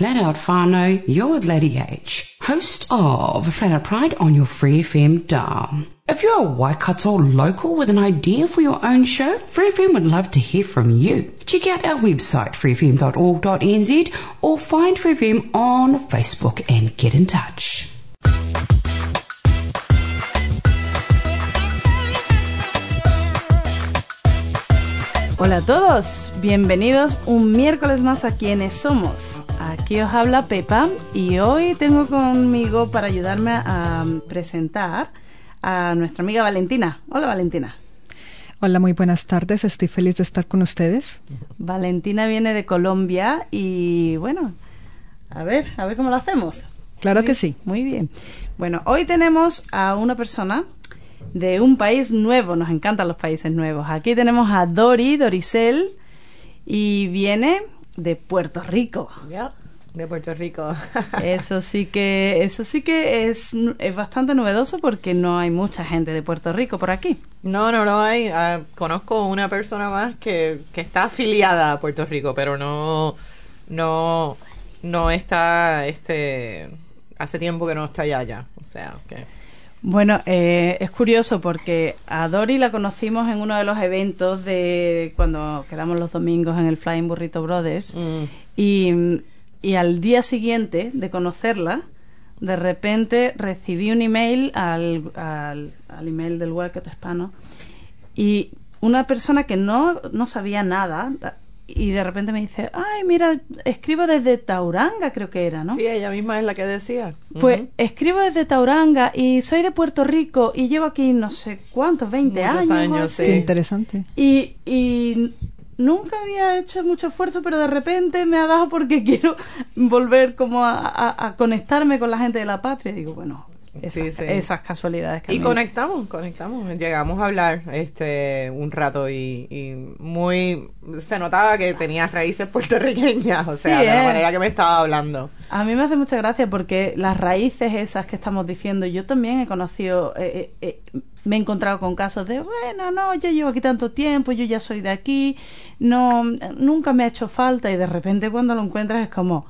Flat Out Whānau, you're Lady H, host of Flat Out Pride on your Free FM dial. If you're a Waikato local with an idea for your own show, Free FM would love to hear from you. Check out our website, freefm.org.nz, or find Free FM on Facebook and get in touch. Hola a todos, bienvenidos un miércoles más a Quienes Somos. Aquí os habla Pepa y hoy tengo conmigo para ayudarme a presentar a nuestra amiga Valentina. Hola Valentina. Hola, muy buenas tardes. Estoy feliz de estar con ustedes. Valentina viene de Colombia y bueno, a ver, a ver cómo lo hacemos. Claro Muy- que sí. Muy bien. Bueno, hoy tenemos a una persona de un país nuevo. Nos encantan los países nuevos. Aquí tenemos a Dori, Doricel, y viene de Puerto Rico. De Puerto Rico. Eso sí que, eso sí que es, es bastante novedoso porque no hay mucha gente de Puerto Rico por aquí. No, no, no hay. ah, conozco una persona más que, que está afiliada a Puerto Rico, pero no, no, no está, este, hace tiempo que no está allá ya. O sea, que Bueno, eh, es curioso porque a Dori la conocimos en uno de los eventos de cuando quedamos los domingos en el Flying Burrito Brothers. Mm, y, y al día siguiente de conocerla, de repente recibí un email al, al, al email del Waikato Hispano y una persona que no, no sabía nada y de repente me dice, ay, mira, escribo desde Tauranga, creo que era, ¿no? sí, ella misma es la que decía. Pues escribo desde Tauranga y soy de Puerto Rico y llevo aquí no sé cuántos, 20 Muchos años. años, así. Qué Sí. interesante. Y, y nunca había hecho mucho esfuerzo, pero de repente me ha dado porque quiero volver como a, a- a conectarme con la gente de la patria. Y digo, bueno, esas, Sí, sí. esas casualidades que Y conectamos, conectamos. Llegamos a hablar este un rato y, y muy se notaba que tenía raíces puertorriqueñas, o sea, Sí, de la ¿eh? manera que me estaba hablando. A mí me hace mucha gracia porque las raíces esas que estamos diciendo, yo también he conocido, eh, eh, eh, me he encontrado con casos de, bueno, no, yo llevo aquí tanto tiempo, yo ya soy de aquí, no, nunca me ha hecho falta y de repente cuando lo encuentras es como,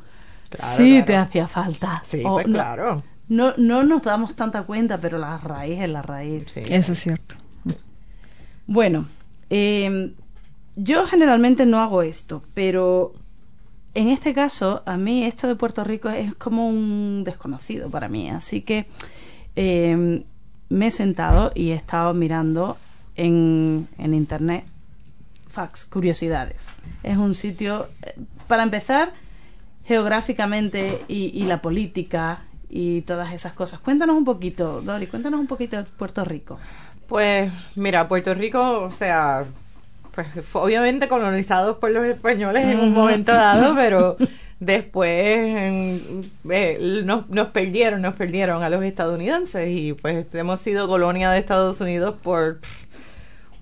Claro, sí, claro. te hacía falta. Sí, O pues no- claro. No, no nos damos tanta cuenta, pero la raíz es la raíz. Sí. Eso es cierto. Bueno, eh, yo generalmente no hago esto, pero en este caso, a mí esto de Puerto Rico es como un desconocido para mí. Así que eh, me he sentado y he estado mirando en, en internet facts, curiosidades. Es un sitio, eh, para empezar, geográficamente y, y la política y todas esas cosas. Cuéntanos un poquito, Dori, cuéntanos un poquito de Puerto Rico. Pues mira, Puerto Rico, o sea, pues fue obviamente colonizados por los españoles en un momento dado, pero después eh, nos, nos perdieron, nos perdieron a los estadounidenses y pues hemos sido colonia de Estados Unidos por pff,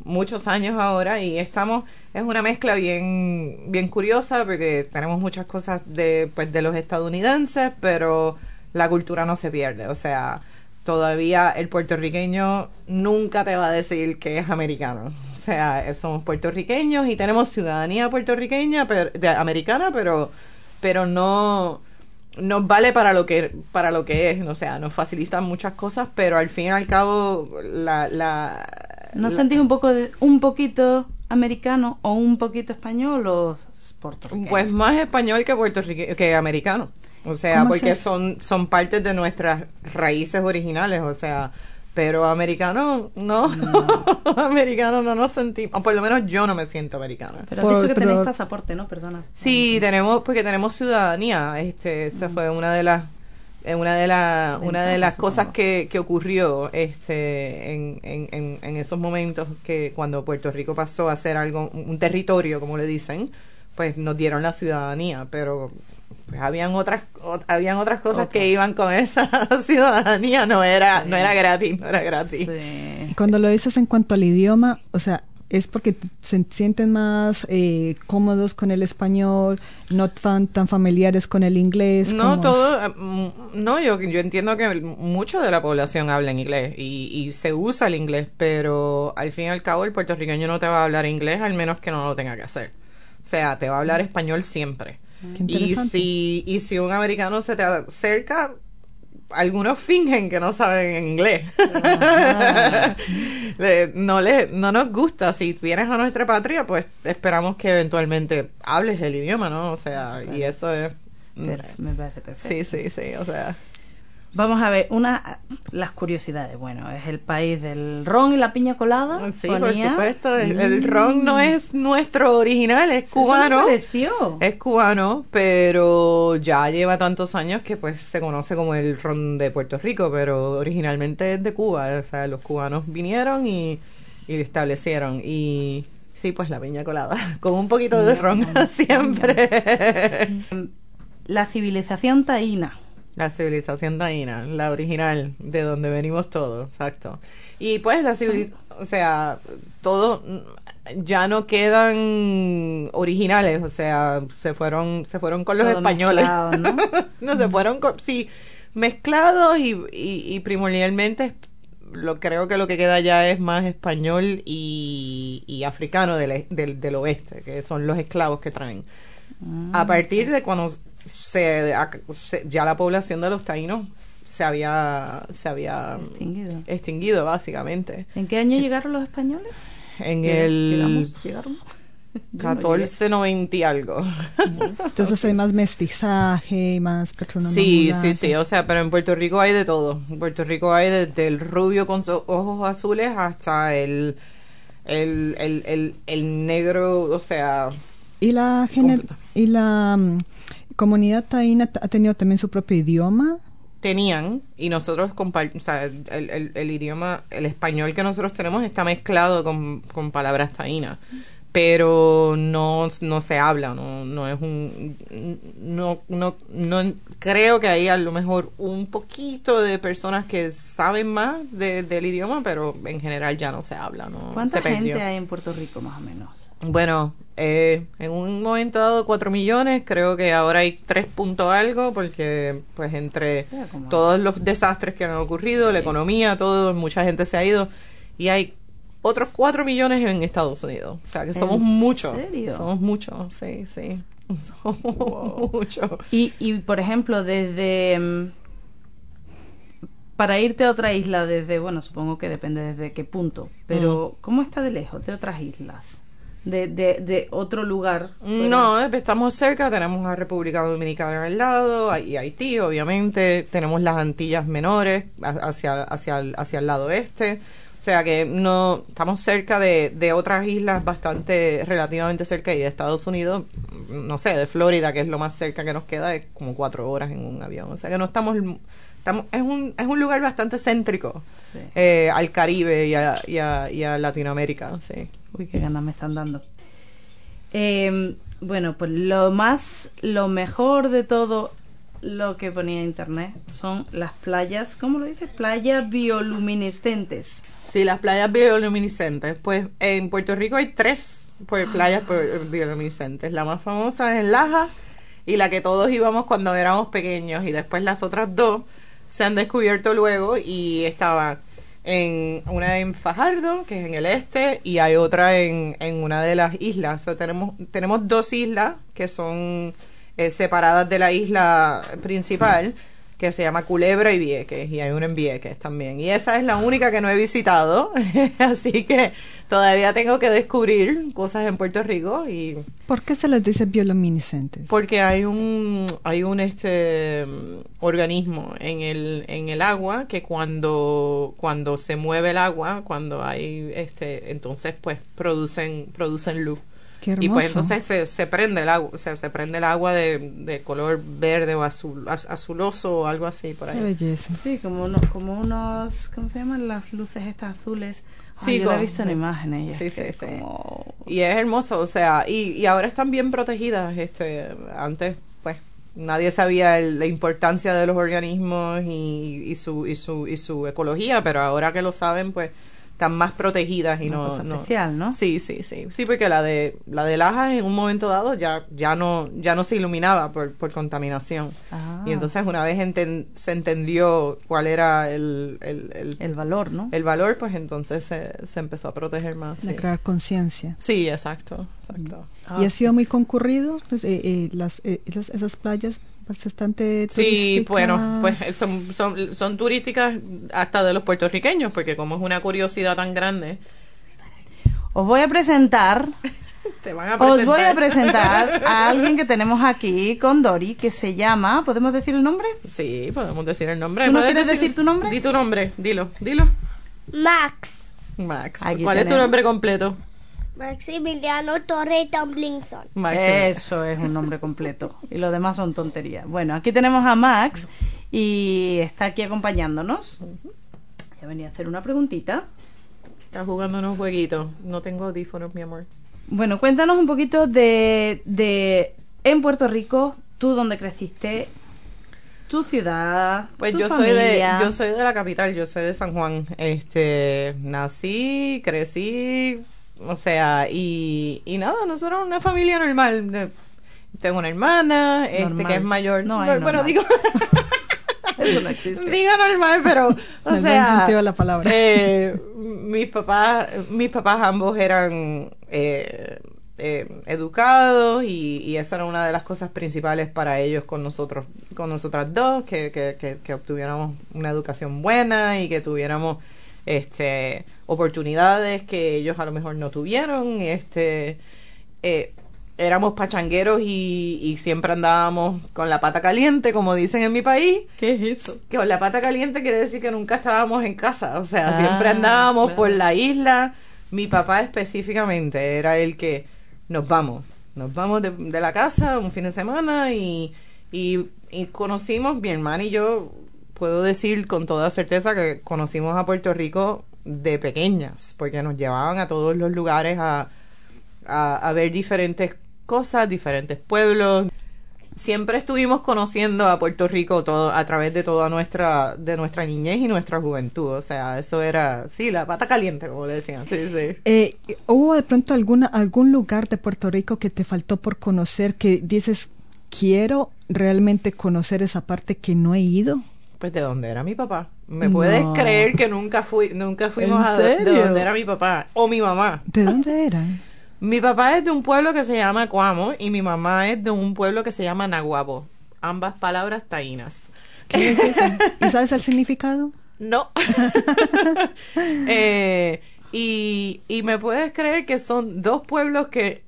muchos años ahora y estamos es una mezcla bien bien curiosa porque tenemos muchas cosas de pues de los estadounidenses pero la cultura no se pierde o sea todavía el puertorriqueño nunca te va a decir que es americano o sea eh, somos puertorriqueños y tenemos ciudadanía puertorriqueña pero, de- americana pero pero no nos vale para lo que para lo que es o sea nos facilitan muchas cosas pero al fin y al cabo la, la ¿No la- sentís un poco de, un poquito americano o un poquito español o puertorriqueño? Pues más español que puertorriqueño que americano. O sea, ¿Cómo porque son son partes de nuestras raíces originales, o sea, pero americano no, americano no nos sentimos, o por lo menos yo no me siento americana. pero has por- dicho que pero- tenéis pasaporte, ¿no? Perdona. Sí, tenemos porque tenemos ciudadanía, este esa fue una de las eh, una de las una de las cosas que, que ocurrió este en, en, en, en esos momentos que cuando Puerto Rico pasó a ser algo un territorio como le dicen pues nos dieron la ciudadanía pero pues habían otras ot- habían otras cosas que iban con esa ciudadanía no era no era gratis no era gratis Sí. Y cuando lo dices en cuanto al idioma, o sea, es porque se sienten más eh, cómodos con el español, no tan, tan familiares con el inglés. No, todo, mm, no, yo, yo entiendo que mucho de la población habla en inglés y, y se usa el inglés, pero al fin y al cabo el puertorriqueño no te va a hablar inglés al menos que no lo tenga que hacer. O sea, te va a hablar español siempre. Y si, y si un americano se te acerca, algunos fingen que no saben en inglés. no, le, no nos gusta. Si vienes a nuestra patria, pues esperamos que eventualmente hables el idioma, ¿no? O sea, y eso es... me parece perfecto. Sí, sí, sí, o sea... Vamos a ver, una las curiosidades. Bueno, es el país del ron y la piña colada. Sí, por supuesto. El, ron no es nuestro original, es cubano. Es cubano, pero ya lleva tantos años que pues se conoce como el ron de Puerto Rico, pero originalmente es de Cuba. O sea, los cubanos vinieron y, y establecieron. Y sí, pues la piña colada, con un poquito de ron siempre. La civilización taína la civilización taína, la original, de donde venimos todos, exacto. Y pues la civilización, o sea, todo ya no quedan originales, o sea, se fueron se fueron con los españoles. ¿no? no se fueron con sí, mezclados y, y, primordialmente lo creo que lo que queda ya es más español y, y africano del, del, del, oeste, que son los esclavos que traen. a ah, partir de cuando se, ya la población de los taínos se había se había extinguido. básicamente. ¿En qué año llegaron los españoles? En el llegamos, llegaron 1490 y algo. Entonces hay más mestizaje, más personas. Sí, sí, sí. O sea, pero en Puerto Rico hay de todo. En Puerto Rico hay desde el rubio con ojos azules hasta el, el, el, el, el negro, o sea. Y la, y la mm, comunidad taína ha tenido también su propio idioma. Tenían, y nosotros, o sea, el, el, idioma, el español que nosotros tenemos está mezclado con, con palabras taínas pero no, no se habla, no, no es un, no, no, no, creo que hay a lo mejor un poquito de personas que saben más del idioma, pero en general ya no se habla, ¿no? ¿Cuánta gente hay en Puerto Rico más o menos? Bueno, eh, en un momento dado cuatro millones, creo que ahora hay tres puntos algo, porque pues entre todos los desastres que han ocurrido, la economía, todo, mucha gente se ha ido y hay otros 4 millones en Estados Unidos. O sea, que somos muchos. Somos muchos, sí, sí. Somos muchos. Y, y, por ejemplo, desde... Mm, para irte a otra isla desde, bueno, supongo que depende desde qué punto, pero mm. ¿cómo está de lejos de otras islas? De, de, de otro lugar. No, estamos cerca, tenemos a República Dominicana al lado, y Haití, obviamente, tenemos las Antillas menores hacia, hacia, hacia el lado este. O sea que no estamos cerca de, de otras islas bastante relativamente cerca y de Estados Unidos, no sé, de Florida, que es lo más cerca que nos queda, es como cuatro horas en un avión. O sea que no estamos, estamos es un, es un lugar bastante céntrico eh, al Caribe y a, y, a, y a, Latinoamérica. Sí. Uy, qué ganas me están dando. Eh, bueno, pues lo más, lo mejor de todo lo que ponía internet son las playas, ¿cómo lo dices? Playas bioluminiscentes. Sí, las playas bioluminiscentes. Pues en Puerto Rico hay tres pues, playas bioluminiscentes. La más famosa es Laja y la que todos íbamos cuando éramos pequeños y después las otras dos se han descubierto luego y estaban en una en Fajardo, que es en el este, y hay otra en, en una de las islas. O tenemos, tenemos dos islas que son eh, separadas de la isla principal que se llama Culebra y Vieques, y hay una en Vieques también. Y esa es la única que no he visitado, así que todavía tengo que descubrir cosas en Puerto Rico. y ¿Por qué se les dice bioluminiscentes? Porque hay un, hay un este organismo en el, en el agua que cuando, cuando se mueve el agua, cuando hay este, entonces pues producen, producen luz y pues entonces se, se prende el agua, o sea, se prende el agua de, de color verde o azul, azuloso o algo así por ahí. Sí, como unos, como unos, ¿cómo se llaman las luces estas azules? sí, yo lo he visto en imágenes. Sí, sí, sí. Y es hermoso, o sea, y, y ahora están bien protegidas. Este, antes, pues, nadie sabía la importancia de los organismos y, y, su, y, su, y su ecología, pero ahora que lo saben, pues están más protegidas y Una no, cosa no- especial, ¿no? Sí, sí, sí. Sí, porque la de la de Lajas en un momento dado ya ya no ya no se iluminaba por, por contaminación. Ah. Y entonces una vez enten- se entendió cuál era el, el, el, El valor, ¿no? el valor, pues entonces se, se empezó a proteger más. De Sí, crear conciencia. Sí, exacto, exacto. Ah, y ha sido muy concurrido pues, eh, eh, las, eh, esas, esas playas bastante Sí, bueno, pues son, son, son turísticas hasta de los puertorriqueños, porque como es una curiosidad tan grande, Os voy a presentar, te van a os voy a presentar a alguien que tenemos aquí con Dori, que se llama, ¿podemos decir el nombre? Sí, podemos decir el nombre. ¿Tú no ¿Puedes quieres decir tu nombre? Di tu nombre, dilo, dilo. Max. Max. Aquí ¿Cuál es tu nombre completo? Maximiliano Torre Tomlinson. Eso es un nombre completo. Y lo demás son tonterías. Bueno, aquí tenemos a Max y está aquí acompañándonos. Ya venía a hacer una preguntita. Está jugando unos jueguitos. No tengo audífonos, mi amor. Bueno, cuéntanos un poquito de, de en Puerto Rico, tú dónde creciste, tu ciudad, Pues tu yo soy de familia. yo soy de la capital, yo soy de San Juan. Este, nací, crecí, o sea, y, y nada, nosotros una familia normal. De- Tengo una hermana, este que es mayor. No hay bueno, normal. digo Eso no existe. diga normal, pero o el sea, la palabra. eh, mis papás, mis papás ambos eran eh, eh, educados y, y esa era una de las cosas principales para ellos con nosotros, con nosotras dos, que, que, que, que obtuviéramos una educación buena y que tuviéramos este oportunidades que ellos a lo mejor no tuvieron, este eh, éramos pachangueros y, y siempre andábamos con la pata caliente, como dicen en mi país, ¿Qué es eso? que con la pata caliente quiere decir que nunca estábamos en casa, o sea, Ah, siempre andábamos claro. por la isla. Mi papá específicamente era el que nos vamos, nos vamos de, de la casa un fin de semana y, y, y conocimos, mi hermana y yo, puedo decir con toda certeza que conocimos a Puerto Rico de pequeñas, porque nos llevaban a todos los lugares a, a, ver diferentes cosas, diferentes pueblos. Siempre estuvimos conociendo a Puerto Rico todo a través de toda nuestra de nuestra niñez y nuestra juventud, o sea, eso era sí, la pata caliente, como le decían. Sí, sí. Eh, ¿Hubo de pronto alguna, algún lugar de Puerto Rico que te faltó por conocer que dices, quiero realmente conocer esa parte que no he ido? Pues de dónde era mi papá. ¿Me No. puedes creer que nunca fui nunca fuimos ¿En a de dónde era mi papá o mi mamá? ¿De dónde eran? Mi papá es de un pueblo que se llama Cuamo y mi mamá es de un pueblo que se llama Naguabo. Ambas palabras taínas. ¿Qué es eso? ¿Y sabes el significado? No. Eh, y, y me puedes creer que son dos pueblos que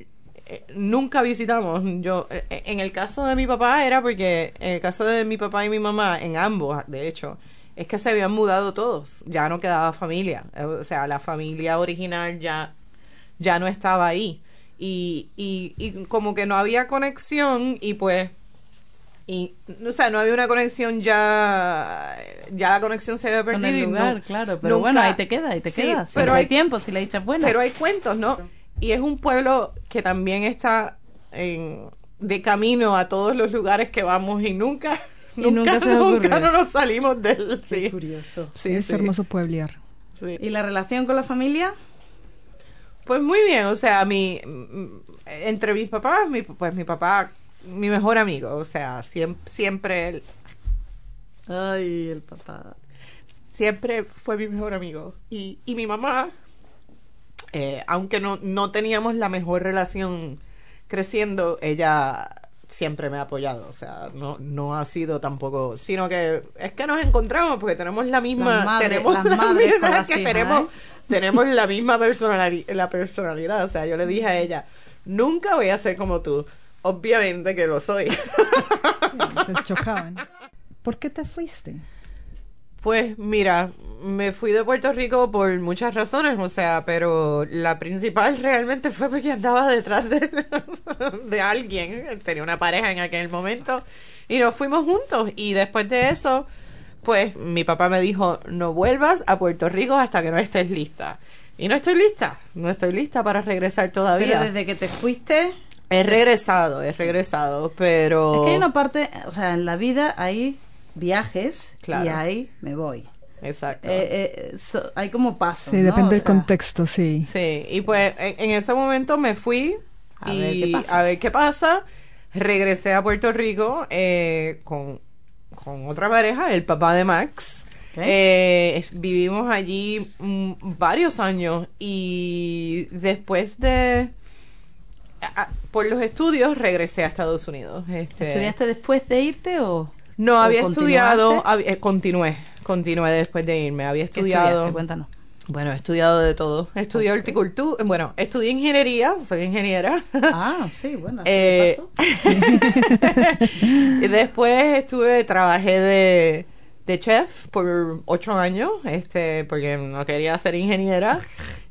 nunca visitamos. Yo, eh, en el caso de mi papá era porque, en el caso de mi papá y mi mamá, en ambos, de hecho, es que se habían mudado todos. Ya no quedaba familia. Eh, O sea, la familia original ya, ya no estaba ahí. Y, y, y como que no había conexión y pues y o sea no había una conexión ya ya la conexión se había Con perdido el y no- lugar, claro. Pero nunca- bueno, ahí te queda, ahí te Sí. Si pero hay hay tiempo, si la echas buena. pero hay cuentos no y es un pueblo que también está en, de camino a todos los lugares que vamos y nunca Y nunca, nunca se no nos salimos del Qué sí, curioso. sí, es sí, hermoso pueblear. sí. ¿Y la relación con la familia? Pues muy bien, o sea, mi mm, entre mis papás, mi, pues mi papá, mi mejor amigo, o sea, siempre, siempre él, Ay, el papá. siempre fue mi mejor amigo. Y, y mi mamá, eh, aunque no, no teníamos la mejor relación creciendo, ella siempre me ha apoyado, o sea, no, no ha sido tampoco, sino que es que nos encontramos porque tenemos la misma, Las madres- tenemos las la madres misma- que tenemos, ¿eh? tenemos la misma personalidad, la personalidad, o sea, yo le dije a ella, nunca voy a ser como tú, obviamente que lo soy. Te chocaban. ¿Por qué te fuiste? Pues mira, me fui de Puerto Rico por muchas razones, o sea, pero la principal realmente fue porque andaba detrás de, de alguien, tenía una pareja en aquel momento y nos fuimos juntos y después de eso, pues mi papá me dijo, no vuelvas a Puerto Rico hasta que no estés lista. Y no estoy lista, no estoy lista para regresar todavía. Pero desde que te fuiste, He regresado, he regresado, pero... es que hay una parte, o sea, en la vida hay viajes y Claro. hay me voy. exacto. Eh, eh, so- hay como pasos. Sí, ¿no? depende O del sea, contexto, sí. Sí, y pues en, en ese momento me fui A y ver qué pasa. a ver qué pasa. Regresé a Puerto Rico eh, con, con otra pareja, el papá de Max. Eh, vivimos allí mm, varios años y después de... a- por los estudios regresé a Estados Unidos. Este, ¿Estudiaste después de irte o...? No, había estudiado, hab- eh, continué, continué después de irme. Había ¿Qué estudiado... Cuéntanos. Bueno, he estudiado de todo. Estudié horticultura, bueno, estudié ingeniería, soy ingeniera. Ah, sí, bueno. así Eh, de paso. y después estuve, trabajé de, de chef por ocho años, este, porque no quería ser ingeniera.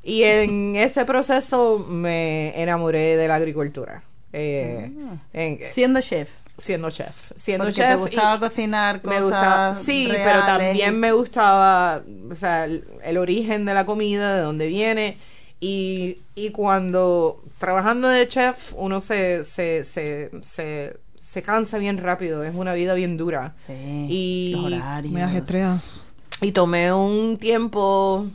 Y en ese proceso me enamoré de la agricultura. eh, en- Siendo chef. Siendo chef. Siendo Porque chef. y- gustaba cocinar cosas me gustaba, sí, pero también me gustaba, o sea, el, el origen de la comida, de dónde viene. Y, y cuando trabajando de chef, uno se, se, se, se, se cansa bien rápido, es una vida bien dura. Sí, Y- los horarios. Muy ajetreado. Y tomé un tiempo,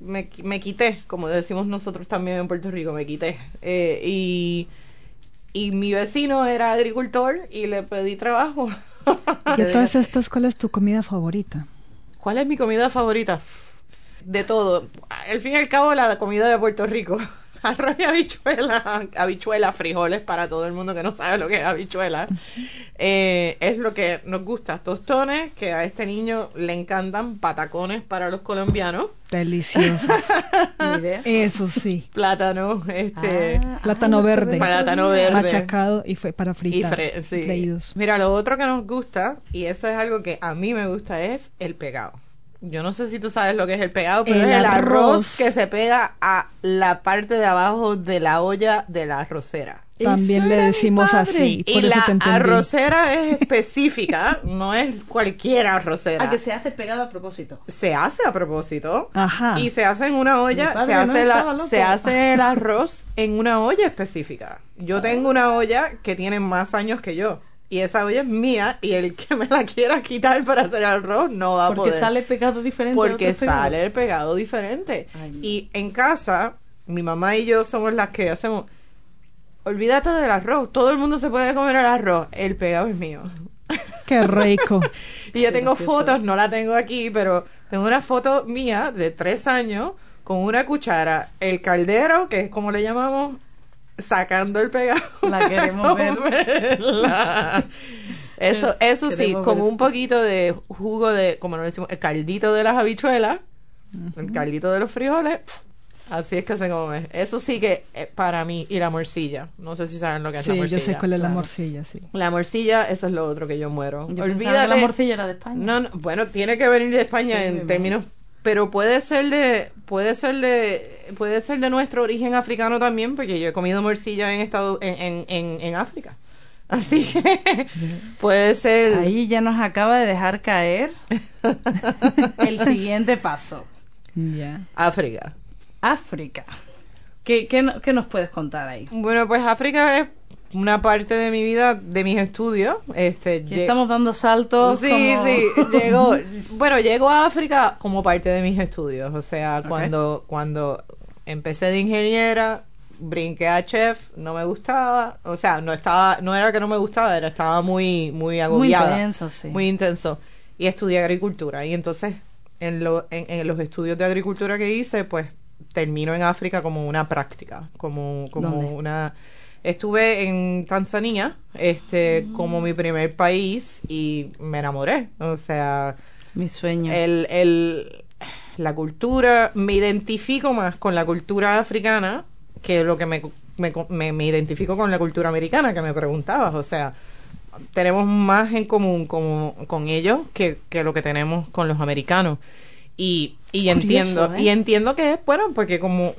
me, me quité, como decimos nosotros también en Puerto Rico, me quité. Eh, y, y mi vecino era agricultor y le pedí trabajo. Y de todas estas, ¿cuál es tu comida favorita? ¿Cuál es mi comida favorita? De todo. Al fin y al cabo, la comida de Puerto Rico. Arroz y habichuela, habichuela, frijoles para todo el mundo que no sabe lo que es habichuela. Eh, es lo que nos gusta. Tostones, que a este niño le encantan. Patacones para los colombianos. Deliciosos. Eso sí. Plátano, este. Ah, Plátano no verde. Plátano verde. Machacado y fue para y fritar. fre- sí. freídos. Mira, lo otro que nos gusta, y eso es algo que a mí me gusta, es el pegado. Yo no sé si tú sabes lo que es el pegado, pero El es el arroz arroz. que se pega a la parte de abajo de la olla de la arrocera. También le decimos así. Y Por eso la te arrocera es específica, no es cualquier arrocera. Ah, que se hace pegado a propósito. se hace a propósito. Ajá. Y se hace en una olla, se hace, la, se hace el arroz en una olla específica. Yo tengo una olla que tiene más años que yo. Y esa olla es mía y el que me la quiera quitar para hacer arroz no va a Porque poder. sale pegado diferente. a porque sale el pegado diferente. Ay, y en casa, mi mamá y yo somos las que hacemos... Olvídate del arroz. Todo el mundo se puede comer el arroz. El pegado es mío. Qué rico. Y yo tengo fotos, no la tengo aquí, pero tengo una foto mía de tres años con una cuchara, el caldero, que es como le llamamos, sacando el pegado. La queremos ver. Eso, eso sí, con un poquito de jugo de, como lo decimos, el caldito de las habichuelas, el caldito de los frijoles. Así es que se come. Eso sí que eh, para mí. Y la morcilla. No sé si saben lo que es la Sí, morcilla. yo sé cuál es la morcilla, sí. La morcilla, eso es lo otro que yo muero. Yo que Olvídate. la morcilla era de España. No, no, bueno, tiene que venir de España Sí, en términos, pero puede ser de, puede ser de, puede ser de nuestro origen africano también, porque yo he comido morcilla en estado, en, en, en, en África. Así que puede ser. Ahí ya nos acaba de dejar caer el siguiente paso. Ya. África. África. ¿Qué, qué, qué nos puedes contar ahí? Bueno, pues África es una parte de mi vida, de mis estudios. Este, Ya estamos dando saltos. Sí, como- sí, llegó, bueno, llego a África como parte de mis estudios, o sea, cuando cuando empecé de ingeniera, brinqué a chef, no me gustaba, o sea, no estaba no era que no me gustaba, era estaba muy muy Muy agobiada, intenso, sí. muy intenso y estudié agricultura y entonces en, lo, en, en los estudios de agricultura que hice, pues termino en África como una práctica, como como ¿Dónde? una Estuve en Tanzania, este, Mm. como mi primer país y me enamoré. O sea, Mi sueño. el, el, la cultura, me identifico más con la cultura africana que lo que me, me, me, me identifico con la cultura americana que me preguntabas. O sea, tenemos más en común como, con ellos que, que lo que tenemos con los americanos. Y, y Curioso, entiendo, ¿eh? y entiendo que es, bueno, porque como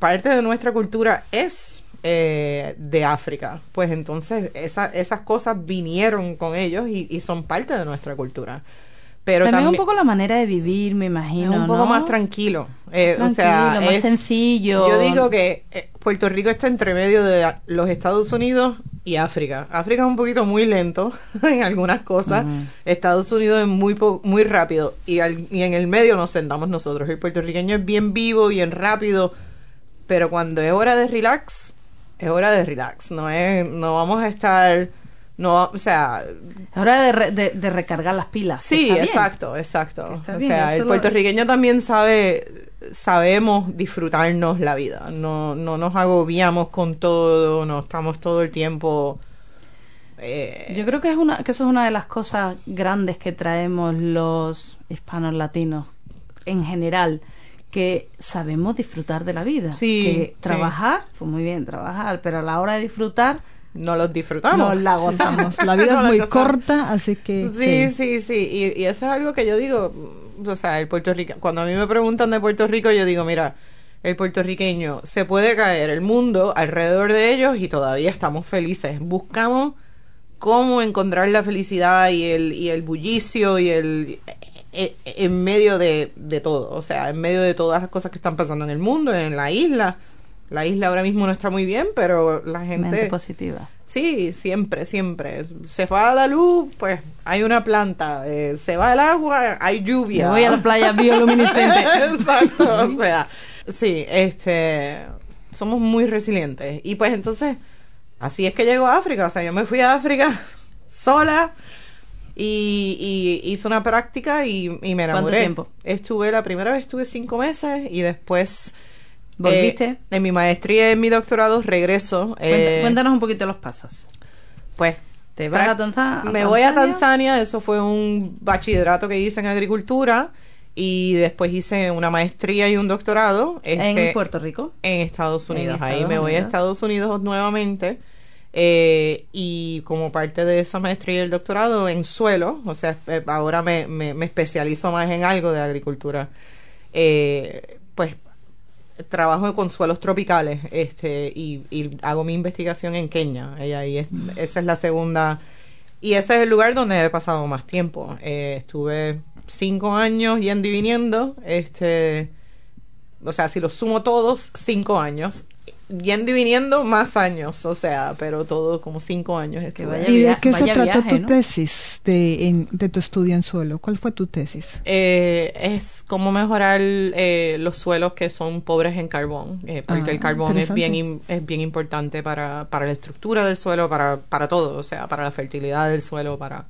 parte de nuestra cultura es eh, de África, pues entonces esa, esas cosas vinieron con ellos y, y son parte de nuestra cultura. Pero también, también, un poco la manera de vivir, me es imagino. un poco ¿no? más tranquilo. Eh, o sea, más es- sencillo. Yo digo que eh, Puerto Rico está entre medio de los Estados Unidos y África. África es un poquito muy lento en algunas cosas. Estados Unidos es muy po- muy rápido y, al- y en el medio nos sentamos nosotros. El puertorriqueño es bien vivo, bien rápido, pero cuando es hora de relax, es hora de relax. No es, no vamos a estar, no, o sea, Es hora de, re- de- de recargar las pilas. Sí, exacto, exacto. O bien, sea, el lo- puertorriqueño también sabe, sabemos disfrutarnos la vida. No, no nos agobiamos con todo, no estamos todo el tiempo. eh, Yo creo que es una que eso es una de las cosas grandes que traemos los hispanos latinos en general que sabemos disfrutar de la vida. Sí, que sí. trabajar, pues muy bien, trabajar, pero a la hora de disfrutar no los disfrutamos. nos la gozamos. La vida No es muy gozamos. corta, así que Sí, sí, sí. Y, y eso es algo que yo digo, mm, o sea, el puertorriqueño, cuando a mí me preguntan de Puerto Rico, yo digo, mira, el puertorriqueño se puede caer el mundo alrededor de ellos y todavía estamos felices. Buscamos cómo encontrar la felicidad y el, y el bullicio y el eh, en medio de, de todo, o sea, en medio de todas las cosas que están pasando en el mundo, en la isla. La isla ahora mismo no está muy bien, pero la mente gente positiva. Sí, siempre, siempre. Se va la luz, pues hay una planta. eh, se va el agua, hay lluvia. Me voy a la playa bioluminiscente. Exacto, o sea, sí, este, somos muy resilientes. Y pues entonces, así es que llego a África. O sea, yo me fui a África sola y, y hice una práctica y, y me ¿Cuánto enamoré. tiempo? Estuve, la primera vez estuve cinco meses y después... ¿Volviste? eh, en mi maestría y en mi doctorado regreso. Eh, Cuéntanos un poquito los pasos. pues ¿Te vas a, Prac- Tanza- a Me voy a Tanzania? Tanzania, eso fue un bachillerato que hice en agricultura y después hice una maestría y un doctorado este, en Puerto Rico. en Estados En Unidos. Ahí me voy a. Estados Unidos nuevamente eh, y como parte de esa maestría y el doctorado en suelo, o sea, eh, ahora me, me, especializo más en algo de agricultura. Eh, pues trabajo con suelos tropicales este y, hago mi investigación en Kenia y ahí es, esa es la segunda y ese es el lugar donde he pasado más tiempo estuve cinco años yendo y viniendo este o sea si los sumo todos cinco años yendo y viniendo más años o sea pero todo como cinco años vaya ¿Y de qué se viaje, tu ¿no? tesis de, en- de tu estudio en suelo? ¿Cuál fue tu tesis? Eh, es cómo mejorar eh, los suelos que son pobres en carbón, eh, porque Ah, el carbón es bien es bien importante para, para la estructura del suelo, para, para todo, o sea, para la fertilidad del suelo, para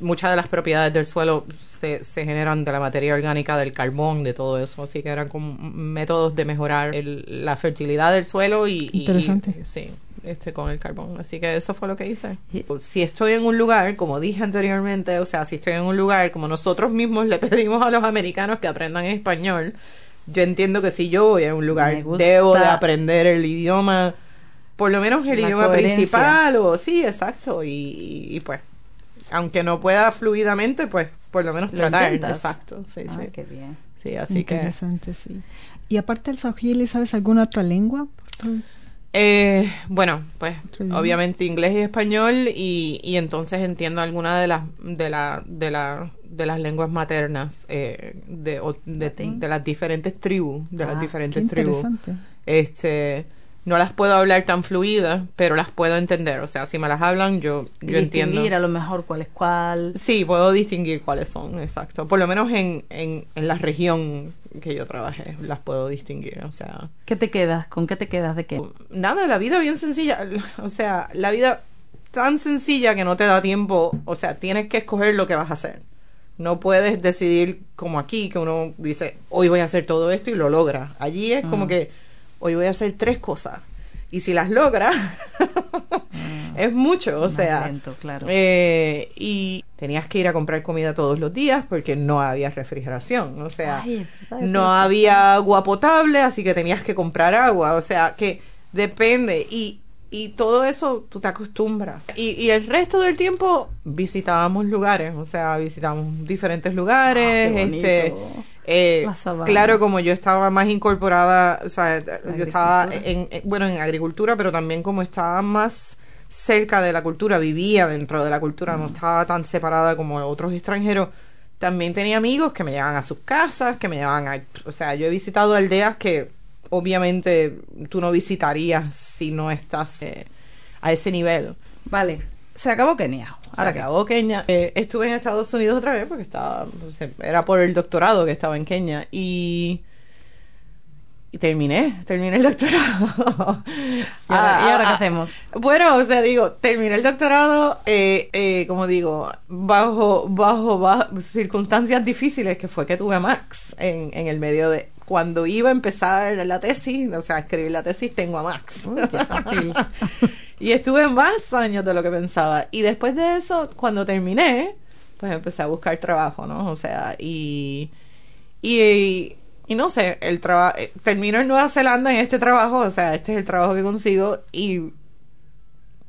muchas de las propiedades del suelo se, se generan de la materia orgánica del carbón, de todo eso, así que eran como métodos de mejorar el- la fertilidad del suelo y, Interesante. y- sí, este con el carbón, así que eso fue lo que hice. Si estoy en un lugar, como dije anteriormente, o sea, si estoy en un lugar como nosotros mismos le pedimos a los americanos que aprendan español, yo entiendo que si yo voy a un lugar debo de aprender el idioma por lo menos el La idioma coherencia. principal o sí, exacto, y, y- y, pues aunque no pueda fluidamente, pues por lo menos Lo tratar, intentas. exacto, sí, Ah, sí. qué bien. Sí, así que Interesante, sí. Y aparte del swahili, ¿sabes alguna otra lengua? Eh, bueno, pues obviamente inglés y español y, y entonces entiendo alguna de las de la de la de las lenguas maternas eh, de, o- de, de las diferentes tribus de Ah, las Qué diferentes tribus interesante. este no las puedo hablar tan fluidas pero las puedo entender o sea si me las hablan yo yo entiendo distinguir a lo mejor cuál es cuál. sí puedo distinguir cuáles son exacto por lo menos en, en, en la región que yo trabajé las puedo distinguir o sea ¿Qué te quedas? ¿Con qué te quedas de qué? nada, la vida bien sencilla. O sea, la vida tan sencilla que no te da tiempo. O sea, tienes que escoger lo que vas a hacer. No puedes decidir como aquí, que uno dice, hoy voy a hacer todo esto y lo logra. Allí es como que, hoy voy a hacer tres cosas. Y si las logra, es mucho. O sea, lento, claro. eh, y tenías que ir a comprar comida todos los días porque no había refrigeración. O sea, Ay, no había agua potable, así que tenías que comprar agua. O sea, que depende. Y, y todo eso tú te acostumbras. Y, y el resto del tiempo visitábamos lugares. O sea, visitábamos diferentes lugares. Ah, qué bonito. este. Eh, claro, como yo estaba más incorporada, o sea, yo estaba en, en- bueno, en agricultura, pero también como estaba más cerca de la cultura, vivía dentro de la cultura, no estaba tan separada como otros extranjeros. También tenía amigos que me llevaban a sus casas, que me llevaban a... O sea, yo he visitado aldeas que obviamente tú no visitarías si no estás eh, a ese nivel. Vale, se acabó Kenia. Se Ahora acabó Kenia. Eh, estuve en Estados Unidos otra vez porque estaba, era por el doctorado que estaba en Kenia y, y terminé, terminé el doctorado. ¿Y ahora, y ahora qué Ah, hacemos? Bueno, o sea, digo, terminé el doctorado, eh, eh, como digo, bajo, bajo, bajo circunstancias difíciles, que fue que tuve a Max en, en el medio de... Cuando iba a empezar la tesis, o sea, escribir la tesis, tengo a Max. y estuve más años de lo que pensaba. Y después de eso, cuando terminé, pues empecé a buscar trabajo, ¿no? O sea, y... Y, y no sé, el trabajo... Termino en Nueva Zelanda en este trabajo, o sea, este es el trabajo que consigo y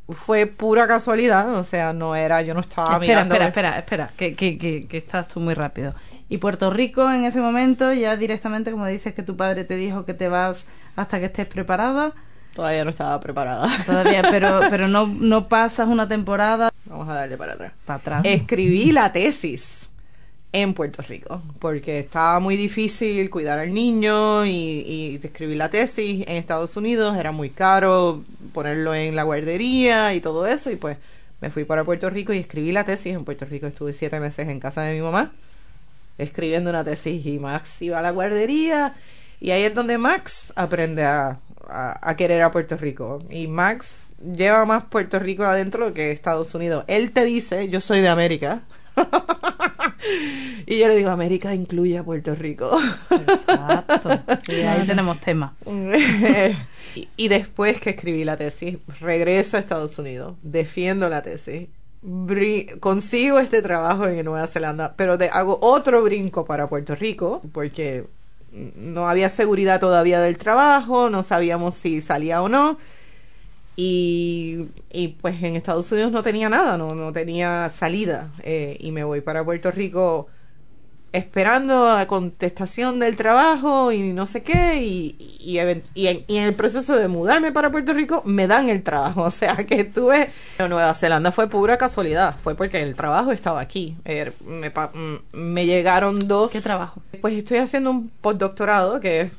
fue pura casualidad, o sea, no era, yo no estaba espera, mirando. espera, espera, espera, que, que, que, que estás tú muy rápido. Y Puerto Rico en ese momento, ya directamente, como dices que tu padre te dijo que te vas hasta que estés preparada, Todavía no estaba preparada. todavía, pero, pero no, no pasas una temporada Vamos a darle para atrás. para atrás. Escribí la tesis en Puerto Rico porque estaba muy difícil cuidar al niño y, y escribí la tesis en Estados Unidos, era muy caro ponerlo en la guardería y todo eso y pues me fui para Puerto Rico y escribí la tesis en Puerto Rico, estuve siete meses en casa de mi mamá escribiendo una tesis y Max iba a la guardería y ahí es donde Max aprende a, a, a querer a Puerto Rico y Max lleva más Puerto Rico adentro que Estados Unidos. Él te dice, yo soy de América. y yo le digo, América incluye a Puerto Rico. Exacto. Sí, ahí tenemos tema. y, y después que escribí la tesis, regreso a Estados Unidos, defiendo la tesis, consigo este trabajo en Nueva Zelanda, pero de- hago otro brinco para Puerto Rico, porque no había seguridad todavía del trabajo, no sabíamos si salía o no. Y, y pues en Estados Unidos no tenía nada, no, no tenía salida. eh, y me voy para Puerto Rico esperando a contestación del trabajo y no sé qué. Y, y, en, y en el proceso de mudarme para Puerto Rico me dan el trabajo. O sea que estuve. Pero Nueva Zelanda fue pura casualidad. Fue porque el trabajo estaba aquí. Eh, me, pa- me llegaron dos. ¿Qué trabajo? Pues estoy haciendo un postdoctorado que es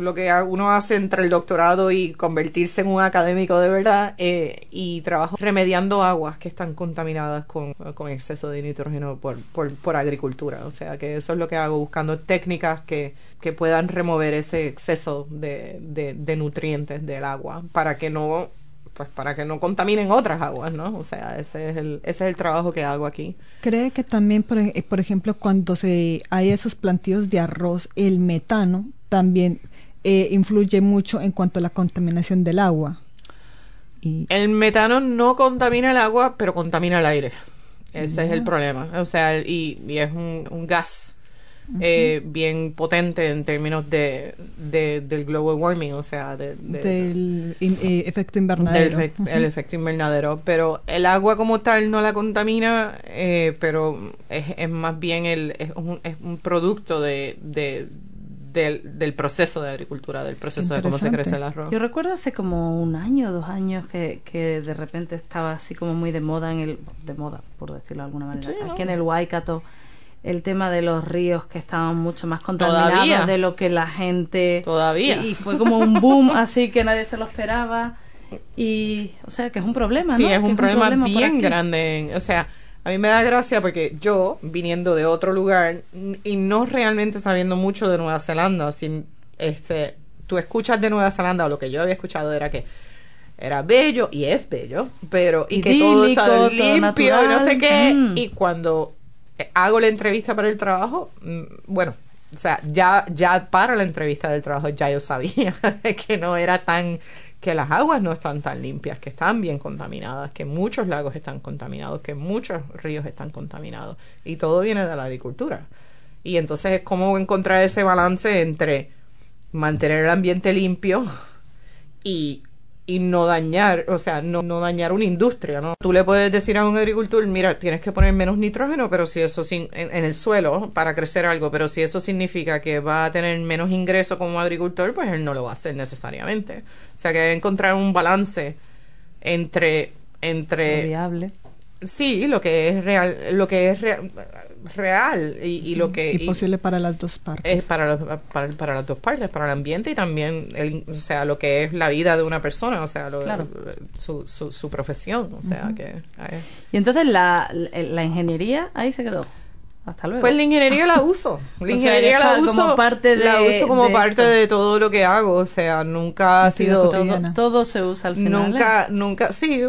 lo que uno hace entre el doctorado y convertirse en un académico de verdad eh, y trabajo remediando aguas que están contaminadas con, con exceso de nitrógeno por, por, por agricultura. O sea que eso es lo que hago, buscando técnicas que, que puedan remover ese exceso de, de, de nutrientes del agua para que no pues para que no contaminen otras aguas, ¿no? O sea, ese es el, ese es el trabajo que hago aquí. ¿Cree que también, por, por ejemplo, cuando se hay esos plantíos de arroz, el metano también eh, influye mucho en cuanto a la contaminación del agua? Y, El metano no contamina el agua, pero contamina el aire. Ese es el problema. O sea, y, y es un, un gas eh, bien potente en términos de, de- del global warming, o sea, de, de- del in- eh, efecto del invernadero. el efecto invernadero. Pero el agua como tal no la contamina, eh, pero es, es más bien el, es, un, es un producto de, de- del, del proceso de agricultura, del proceso de cómo se crece el arroz. Yo recuerdo hace como un año dos años que, que de repente estaba así como muy de moda en el de moda por decirlo de alguna manera Sí, ¿no? aquí en el Waikato el tema de los ríos que estaban mucho más contaminados Todavía. de lo que la gente Todavía. y, y fue como un boom así que nadie se lo esperaba y o sea que es un problema Sí, ¿no? es Que un problema, por bien aquí. grande. en- o sea, a mí me da gracia porque yo, viniendo de otro lugar y no realmente sabiendo mucho de Nueva Zelanda, si este, tú escuchas de Nueva Zelanda o lo que yo había escuchado era que era bello y es bello, pero y que todo está todo limpio y no sé qué. Mm. Y cuando hago la entrevista para el trabajo, mm, bueno, o sea, ya, ya para la entrevista del trabajo ya yo sabía que no era tan, que las aguas no están tan limpias, que están bien contaminadas, que muchos lagos están contaminados, que muchos ríos están contaminados. Y todo viene de la agricultura. Y entonces es como encontrar ese balance entre mantener el ambiente limpio y, y no dañar, o sea, no, no dañar una industria, ¿no? Tú le puedes decir a un agricultor, mira, tienes que poner menos nitrógeno, pero si eso sin, en, en el suelo para crecer algo, pero si eso significa que va a tener menos ingreso como agricultor, pues él no lo va a hacer necesariamente. O sea que hay que encontrar un balance entre, entre viable sí, lo que es real, lo que es rea- real y, y lo que y posible para las dos partes. es para, los- para, para las dos partes, para el ambiente y también, el, o sea, lo que es la vida de una persona, o sea, lo- Claro. su, su, su profesión, o sea, que... eh, Y entonces la, la, la ingeniería ahí se quedó. Hasta luego. Pues la ingeniería la uso. La ingeniería la uso como parte de- la uso como de parte esto. de todo lo que hago, o sea, nunca ha sido todo, todo se usa al final. nunca nunca sí,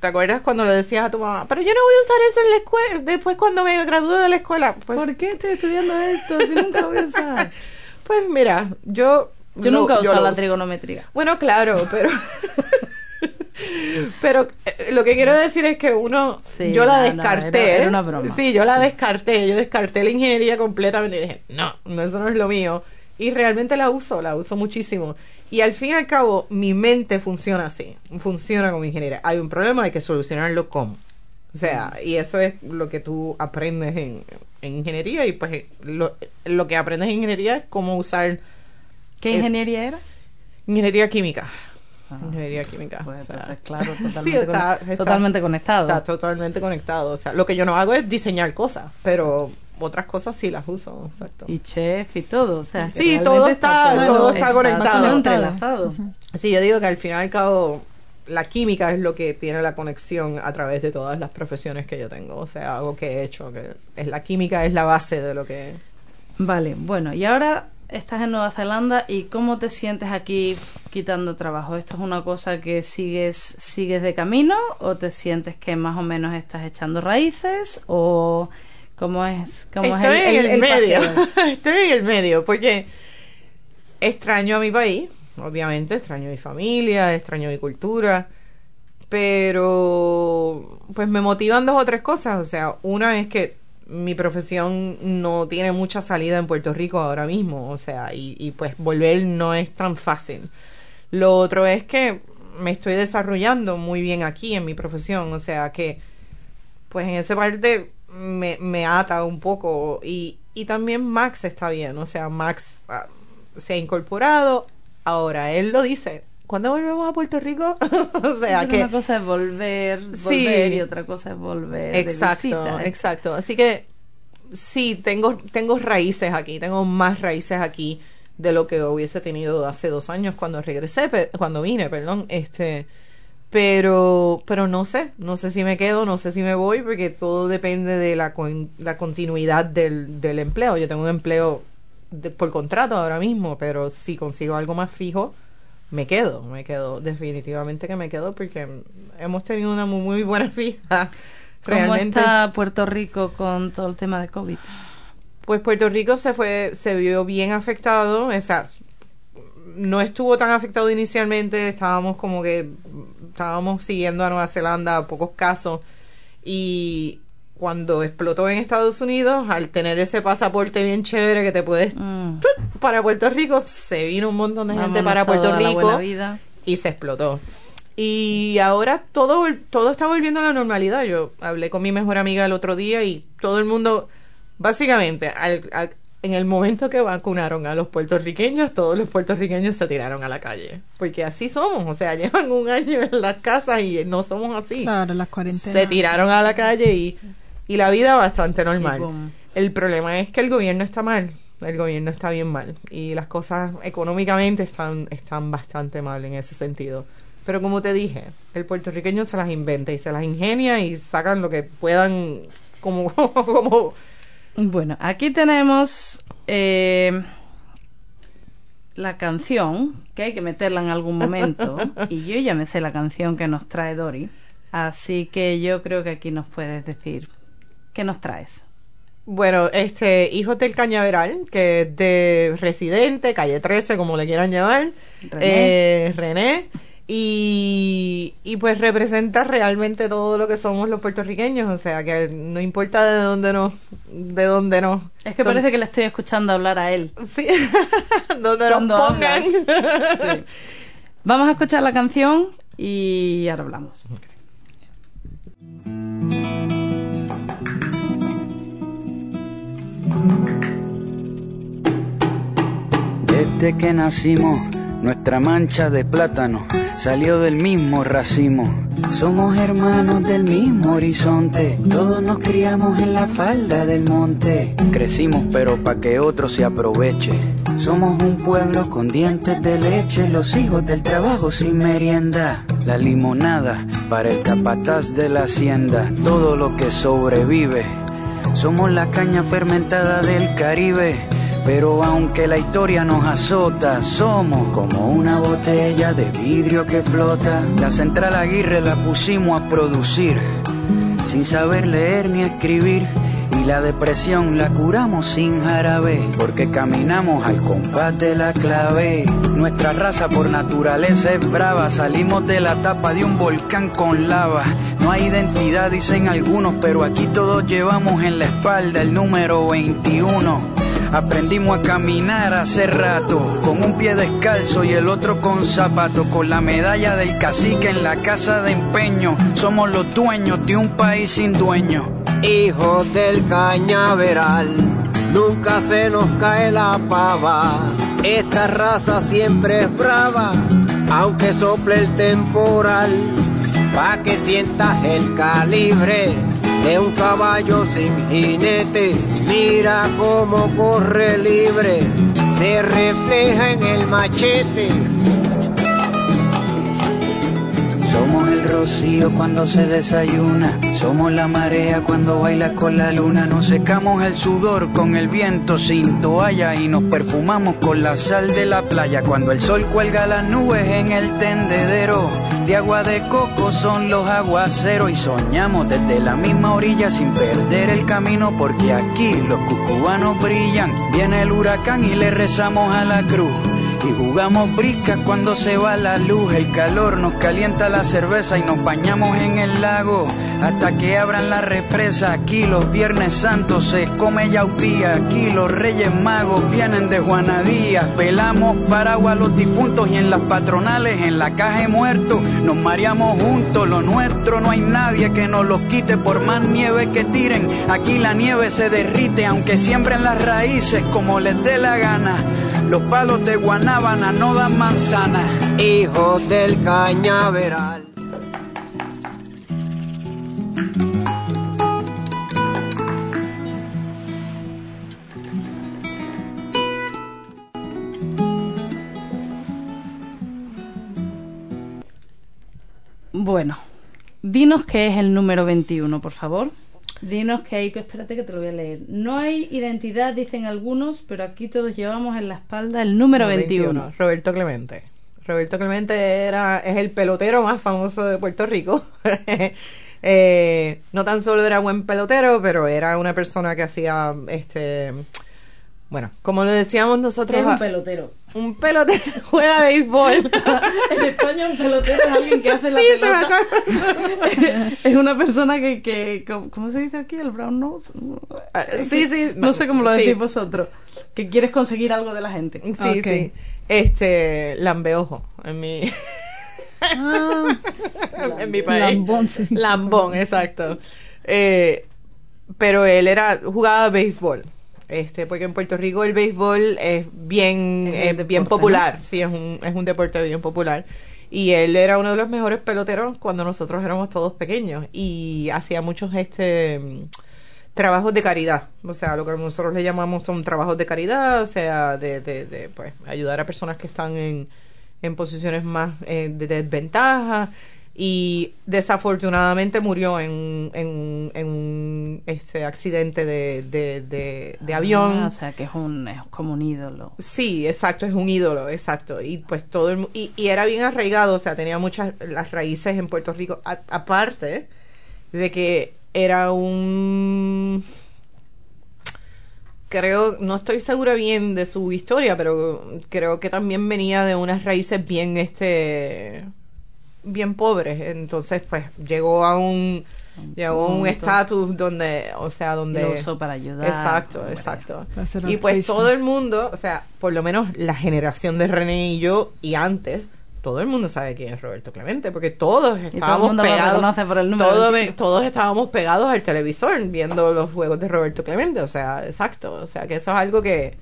¿te acuerdas cuando le decías a tu mamá, "Pero yo no voy a usar eso en la escuela después cuando me gradúe de la escuela"? Pues ¿Por qué estoy estudiando esto si nunca lo voy a usar? pues mira, yo Yo lo- nunca he usado la uso. trigonometría. Bueno, claro, pero pero eh, lo que quiero decir es que uno Sí, yo la no, no, descarté. era- era una broma. Sí, yo la descarté, yo descarté la ingeniería completamente y dije, "No, no eso no es lo mío." Y realmente la uso, la uso muchísimo. Y al fin y al cabo, mi mente funciona así, funciona como ingeniera. Hay un problema, hay que solucionarlo cómo. O sea, y eso es lo que tú aprendes en, en ingeniería y pues lo, lo que aprendes en ingeniería es cómo usar ¿Qué Es- ingeniería era? ingeniería química. Ah. Ingeniería química. Pues o sea, entonces, claro, sí, totalmente, está- con- está- totalmente conectado. Está totalmente conectado. O sea, lo que yo no hago es diseñar cosas, pero otras cosas sí las uso. Exacto. y chef y todo, o sea, Sí, todo está- todo está conectado. todo entrelazado. Sí, yo digo que al final y al cabo la química es lo que tiene la conexión a través de todas las profesiones que yo tengo. O sea, algo que he hecho, que es la química es la base de lo que... Vale, bueno, y ahora estás en Nueva Zelanda y ¿cómo te sientes aquí quitando trabajo? ¿Esto es una cosa que sigues sigues de camino o te sientes que más o menos estás echando raíces o cómo es cómo es Estoy en el, medio. Estoy en el medio porque extraño a mi país, obviamente, extraño a mi familia, extraño mi cultura, pero pues me motivan dos o tres cosas. O sea, una es que mi profesión no tiene mucha salida en Puerto Rico ahora mismo, o sea, y, y pues volver no es tan fácil. Lo otro es que me estoy desarrollando muy bien aquí en mi profesión, o sea que pues en esa parte me, me ata un poco y, y también Max está bien, o sea, Max ah, se ha incorporado, ahora él lo dice, ¿cuándo volvemos a Puerto Rico? o sea que... una cosa es volver, volver Sí. y otra cosa es volver de Exacto, visita. ¿eh? exacto. Así que sí, tengo, tengo raíces aquí, tengo más raíces aquí de lo que hubiese tenido hace dos años cuando regresé, cuando vine, perdón, este, pero, pero no sé, no sé si me quedo, no sé si me voy, porque todo depende de la, con- la continuidad del, del empleo. Yo tengo un empleo de- por contrato ahora mismo, pero si consigo algo más fijo, me quedo, me quedo, definitivamente que me quedo porque hemos tenido una muy, muy buena vida. ¿Cómo está Puerto Rico con todo el tema de COVID? pues Puerto Rico se fue, se vio bien afectado, o sea, no estuvo tan afectado inicialmente, estábamos como que estábamos siguiendo a Nueva Zelanda pocos casos y cuando explotó en Estados Unidos, al tener ese pasaporte bien chévere que te puedes Mm. ¡tut! para Puerto Rico, se vino un montón de gente para Puerto a Rico y se explotó. Y ahora todo, todo está volviendo a la normalidad. Yo hablé con mi mejor amiga el otro día y todo el mundo, básicamente, al- al- en el momento que vacunaron a los puertorriqueños, todos los puertorriqueños se tiraron a la calle. Porque así somos, o sea, llevan un año en las casas y no somos así. Claro, la cuarentena. Se tiraron a la calle y, y la vida bastante normal. El problema es que el gobierno está mal. El gobierno está bien mal. Y las cosas económicamente están, están bastante mal en ese sentido. Pero como te dije, el puertorriqueño se las inventa y se las ingenia y sacan lo que puedan como, como Bueno, aquí tenemos eh, la canción, que hay que meterla en algún momento, y yo ya me sé la canción que nos trae Dori, así que yo creo que aquí nos puedes decir qué nos traes. Bueno, este, Hijos del Cañaveral, que es de Residente, Calle 13, como le quieran llamar, René. eh, René, y, y pues representa realmente todo lo que somos los puertorriqueños, o sea, que no importa de dónde nos, de dónde nos... Es que parece que le estoy escuchando hablar a él. Sí, donde nos pongan. Sí. Vamos a escuchar la canción y ahora hablamos. Desde que nacimos, nuestra mancha de plátano salió del mismo racimo. Somos hermanos del mismo horizonte, todos nos criamos en la falda del monte. Crecimos pero pa' que otro se aproveche. Somos un pueblo con dientes de leche, los hijos del trabajo sin merienda. La limonada para el capataz de la hacienda, todo lo que sobrevive. Somos la caña fermentada del Caribe. Pero aunque la historia nos azota, somos como una botella de vidrio que flota. La central Aguirre la pusimos a producir, sin saber leer ni escribir. Y la depresión la curamos sin jarabe, porque caminamos al compás de la clave. Nuestra raza por naturaleza es brava, salimos de la tapa de un volcán con lava. No hay identidad, dicen algunos, pero aquí todos llevamos en la espalda el número 21. Aprendimos a caminar hace rato, con un pie descalzo y el otro con zapato, con la medalla del cacique en la casa de empeño. Somos los dueños de un país sin dueño. Hijos del cañaveral, nunca se nos cae la pava. Esta raza siempre es brava, aunque sople el temporal. Pa' que sientas el calibre de un caballo sin jinete. Mira cómo corre libre, se refleja en el machete. Somos el rocío cuando se desayuna, somos la marea cuando baila con la luna, nos secamos el sudor con el viento sin toalla y nos perfumamos con la sal de la playa cuando el sol cuelga las nubes en el tendedero. De agua de coco son los aguaceros y soñamos desde la misma orilla sin perder el camino porque aquí los cucubanos brillan. Viene el huracán y le rezamos a la cruz. Y jugamos brisca cuando se va la luz, el calor nos calienta la cerveza y nos bañamos en el lago hasta que abran la represa. Aquí los viernes santos se come yautía, aquí los reyes magos vienen de Juanadías. Pelamos paraguas los difuntos y en las patronales, en la caja de muertos, nos mareamos juntos. Lo nuestro no hay nadie que nos los quite por más nieve que tiren. Aquí la nieve se derrite aunque siembren las raíces como les dé la gana. Los palos de Guanábana no dan manzana. Hijos del cañaveral. Bueno, dinos qué es el número 21, por favor. Dinos que hay, espérate que te lo voy a leer. No hay identidad, dicen algunos, pero aquí todos llevamos en la espalda el número 21. Roberto Clemente. Roberto Clemente era, es el pelotero más famoso de Puerto Rico. Eh, no tan solo era buen pelotero, pero era una persona que hacía, este, bueno, como le decíamos nosotros... Es un pelotero. Un pelotero juega béisbol. en España un pelotero es alguien que hace la Sí, se me pelota. es una persona que, que, ¿cómo se dice aquí? El brown nose. Ah, sí, sí. No sé cómo lo Sí. decís vosotros. Que quieres conseguir algo de la gente. Sí, sí. Este, lambeojo, en mi... Ah, en mi país. Lambón, sí. Lambón, exacto. Eh, pero él era jugaba béisbol. Este, porque en Puerto Rico el béisbol es bien, Es eh, bien popular, sí, es un, es un deporte bien popular. Y él era uno de los mejores peloteros cuando nosotros éramos todos pequeños. Y hacía muchos este trabajos de caridad, o sea, lo que nosotros le llamamos son trabajos de caridad, o sea, de, de, de, pues ayudar a personas que están en, en posiciones más eh, de desventaja y desafortunadamente murió en, en, en un este accidente de, de, de, de avión. Ah, o sea, que es, un, es como un ídolo. Sí, exacto, es un ídolo, exacto. Y pues todo el y, y era bien arraigado, o sea, tenía muchas las raíces en Puerto Rico, a- aparte de que era un creo, no estoy segura bien de su historia, pero creo que también venía de unas raíces bien este bien pobres, entonces pues llegó a un llegó a un estatus donde, o sea, donde Lo usó para ayudar. Exacto, Bueno. exacto. Y pues todo el mundo, o sea, por lo menos la generación de René y yo y antes, todo el mundo sabe quién es Roberto Clemente, porque todos estábamos mundo lo pegados. por el todo 21. me- todos estábamos pegados al televisor viendo los juegos de Roberto Clemente, o sea, exacto, o sea, que eso es algo que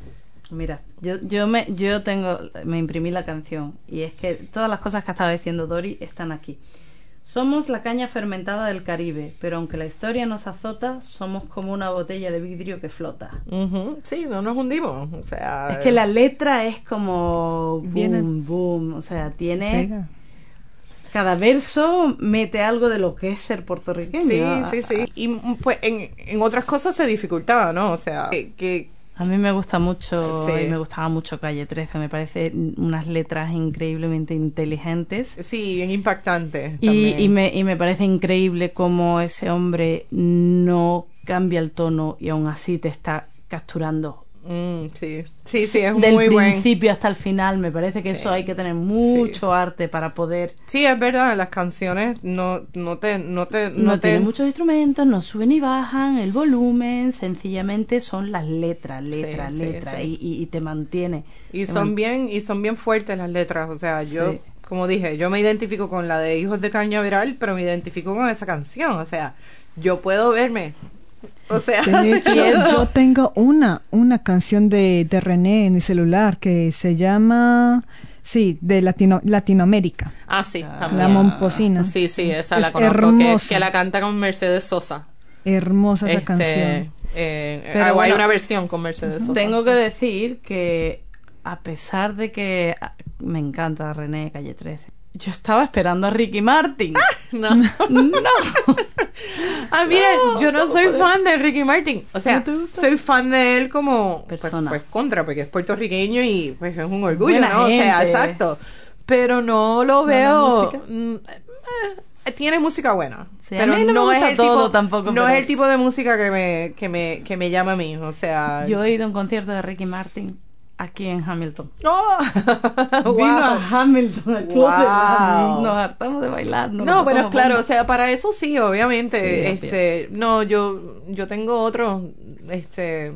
Mira, yo, yo me, yo tengo, me imprimí la canción y es que todas las cosas que estaba diciendo Dori están aquí. Somos la caña fermentada del Caribe, pero aunque la historia nos azota, somos como una botella de vidrio que flota. Sí, no nos hundimos. O sea, Es que la letra es como boom, Viene- boom, o sea, tiene Pega. cada verso mete algo de lo que es ser puertorriqueño. Sí, sí, sí. Y mm, pues en, en otras cosas se dificultaba, ¿no? O sea, que, que- A mí me gusta mucho Sí. y me gustaba mucho Calle 13, me parece unas letras increíblemente inteligentes. sí, bien impactante. Y, y me, y me parece increíble cómo ese hombre no cambia el tono y aún así te está capturando. Mm, sí, sí, sí, es un Del muy buen. principio hasta el final, me parece que Sí. eso hay que tener mucho arte para poder... Sí, es verdad, las canciones no, no te, no te, No, no te, tiene muchos instrumentos, no suben y bajan el volumen, sencillamente son las letras, letras, sí, letras. Y, y- y te mantiene. y te son man- bien, y son bien fuertes las letras, o sea, yo, como dije, yo me identifico con la de Hijos de Cañaveral, pero me identifico con esa canción, o sea, yo puedo verme, o sea, De hecho, Y eso- yo tengo una, una canción de, de René en mi celular que se llama, sí, de Latino, Latinoamérica. Ah, sí, también. La Momposina. Sí, sí, esa Es la conozco, que, hermosa. que la canta con Mercedes Sosa. Hermosa esa este, canción. eh, Pero ah, hay bueno, una versión con Mercedes Sosa. Tengo que decir que a pesar de que ah, me encanta René Calle 13, yo estaba esperando a Ricky Martin. No. no. Ah, mira, No, yo no no soy fan de Ricky Martin. O sea, ¿No soy fan de él como pues, Persona. pues, contra, porque es puertorriqueño y pues es un orgullo, Buena ¿no? O sea, exacto. Pero no lo veo. mm, eh, tiene música buena. Sí, a pero mí no me gusta es el todo tipo, tampoco, No es el tipo de música que me, que me, que me llama a mí. O sea. Yo he ido a un concierto de Ricky Martin aquí en Hamilton. ¡Oh! Vino Wow. a Hamilton, al club de Wow. Nos hartamos de bailar. No, bueno, claro, bomba. o sea, para eso sí, obviamente. Sí, este, no, yo, yo tengo otros, este,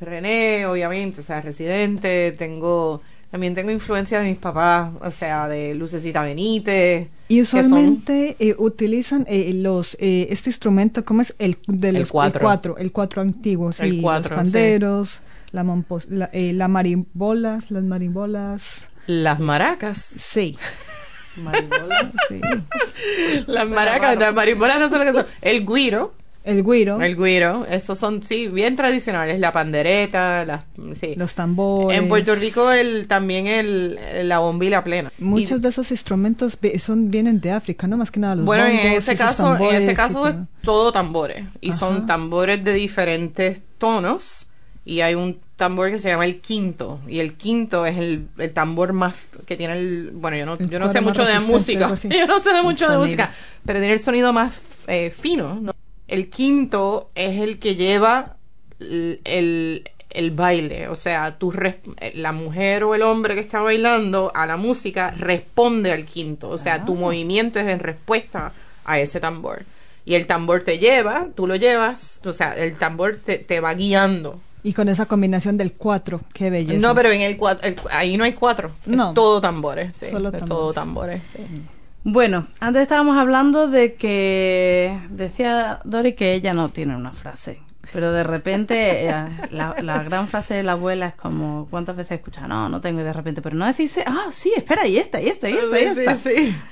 René, obviamente, o sea, Residente, tengo, también tengo influencia de mis papás, o sea, de Lucecita Benítez. Y que son- usualmente eh, utilizan eh, los eh, este instrumento, ¿cómo es? El, de El los, cuatro. el cuatro, el cuatro antiguo, sí, El cuatro, los sí. La, mompos, la, eh, la marimbolas, las marimbolas, Las maracas. sí, Maribolas. sí. Las maracas, las marimbolas no son lo que son. El guiro, el güiro, el guiro, estos son, sí, bien tradicionales. La pandereta, las, sí. los tambores. En Puerto Rico el, también el, la bombila plena. Muchos Y- de esos instrumentos son vienen de África, ¿no? Más que nada los Bueno, en ese caso, en ese caso es todo. todo tambores. Y Ajá. son tambores de diferentes tonos. Y hay un tambor que se llama el quinto. Y el quinto es el, el tambor más que tiene el. Bueno, yo no, yo no sé mucho de música. Yo no sé de mucho de música. Pero tiene el sonido más eh, fino. ¿no? El quinto es el que lleva el, el, el baile. O sea, tú res- la mujer o el hombre que está bailando a la música responde al quinto. O sea, tu movimiento es en respuesta a ese tambor. Y el tambor te lleva, tú lo llevas, o sea, el tambor te, te va guiando. Y con esa combinación del cuatro, qué belleza. No, pero en el, cuat- el- ahí no hay cuatro. No. Es todo tambores. Sí, Solo es tambores. todo tambores. sí. Bueno, antes estábamos hablando de que decía Dori que ella no tiene una frase, pero de repente eh, la, la gran frase de la abuela es como ¿cuántas veces escuchas? No, no tengo y de repente, pero no decís, ah, sí, espera, y esta, y esta, y esta, y esta. sí,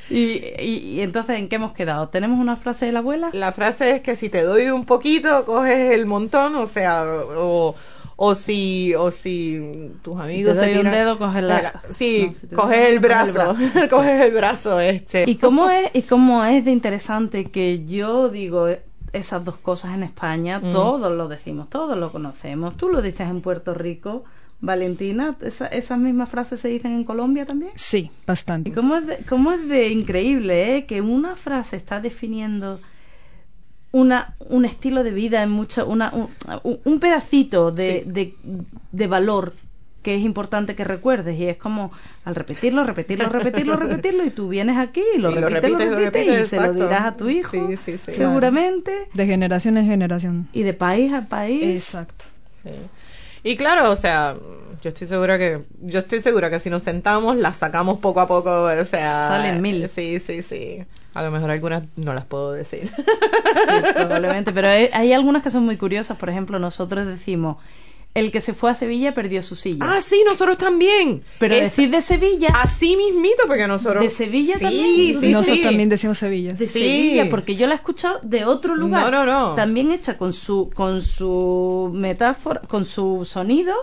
sí. Y, y, y entonces, ¿en qué hemos quedado? ¿Tenemos una frase de la abuela? La frase es que si te doy un poquito, coges el montón, o sea, o, o si, o si tus amigos te doy se un tiran- dedo, coges la- Sí, No, si coges un el coges el brazo, brazo. coges el brazo, este. ¿Y cómo es, y cómo es de interesante que yo digo esas dos cosas en España? Mm. Todos lo decimos, todos lo conocemos. Tú lo dices en Puerto Rico, Valentina, esa- esas mismas frases se dicen en Colombia también. Sí, bastante. ¿Y cómo es de, cómo es de increíble eh? que una frase está definiendo una, un estilo de vida en mucho, una, un, un pedacito de, de, de valor que es importante que recuerdes y es como al repetirlo, repetirlo, repetirlo, repetirlo y tú vienes aquí y lo Y lo repites, lo repites, lo repites, repites, y se lo dirás a tu hijo Sí, sí, sí. seguramente De generación en generación. y de país a país Exacto. Sí. Y claro, o sea, yo estoy segura que, yo estoy segura que si nos sentamos las sacamos poco a poco, o sea, Salen mil. Sí, sí, sí. A lo mejor algunas no las puedo decir. Sí, probablemente, pero hay, hay algunas que son muy curiosas. Por ejemplo, nosotros decimos, El que se fue a Sevilla perdió su silla. Ah, sí, nosotros también. Pero Es- decir de Sevilla, Así mismito, porque nosotros... ¿De Sevilla sí, también? Sí, Nosotros sí. también decimos Sevilla. de sí. Sevilla, porque yo la he escuchado de otro lugar. No, no, no. También hecha con su, con su metáfora, con su sonido,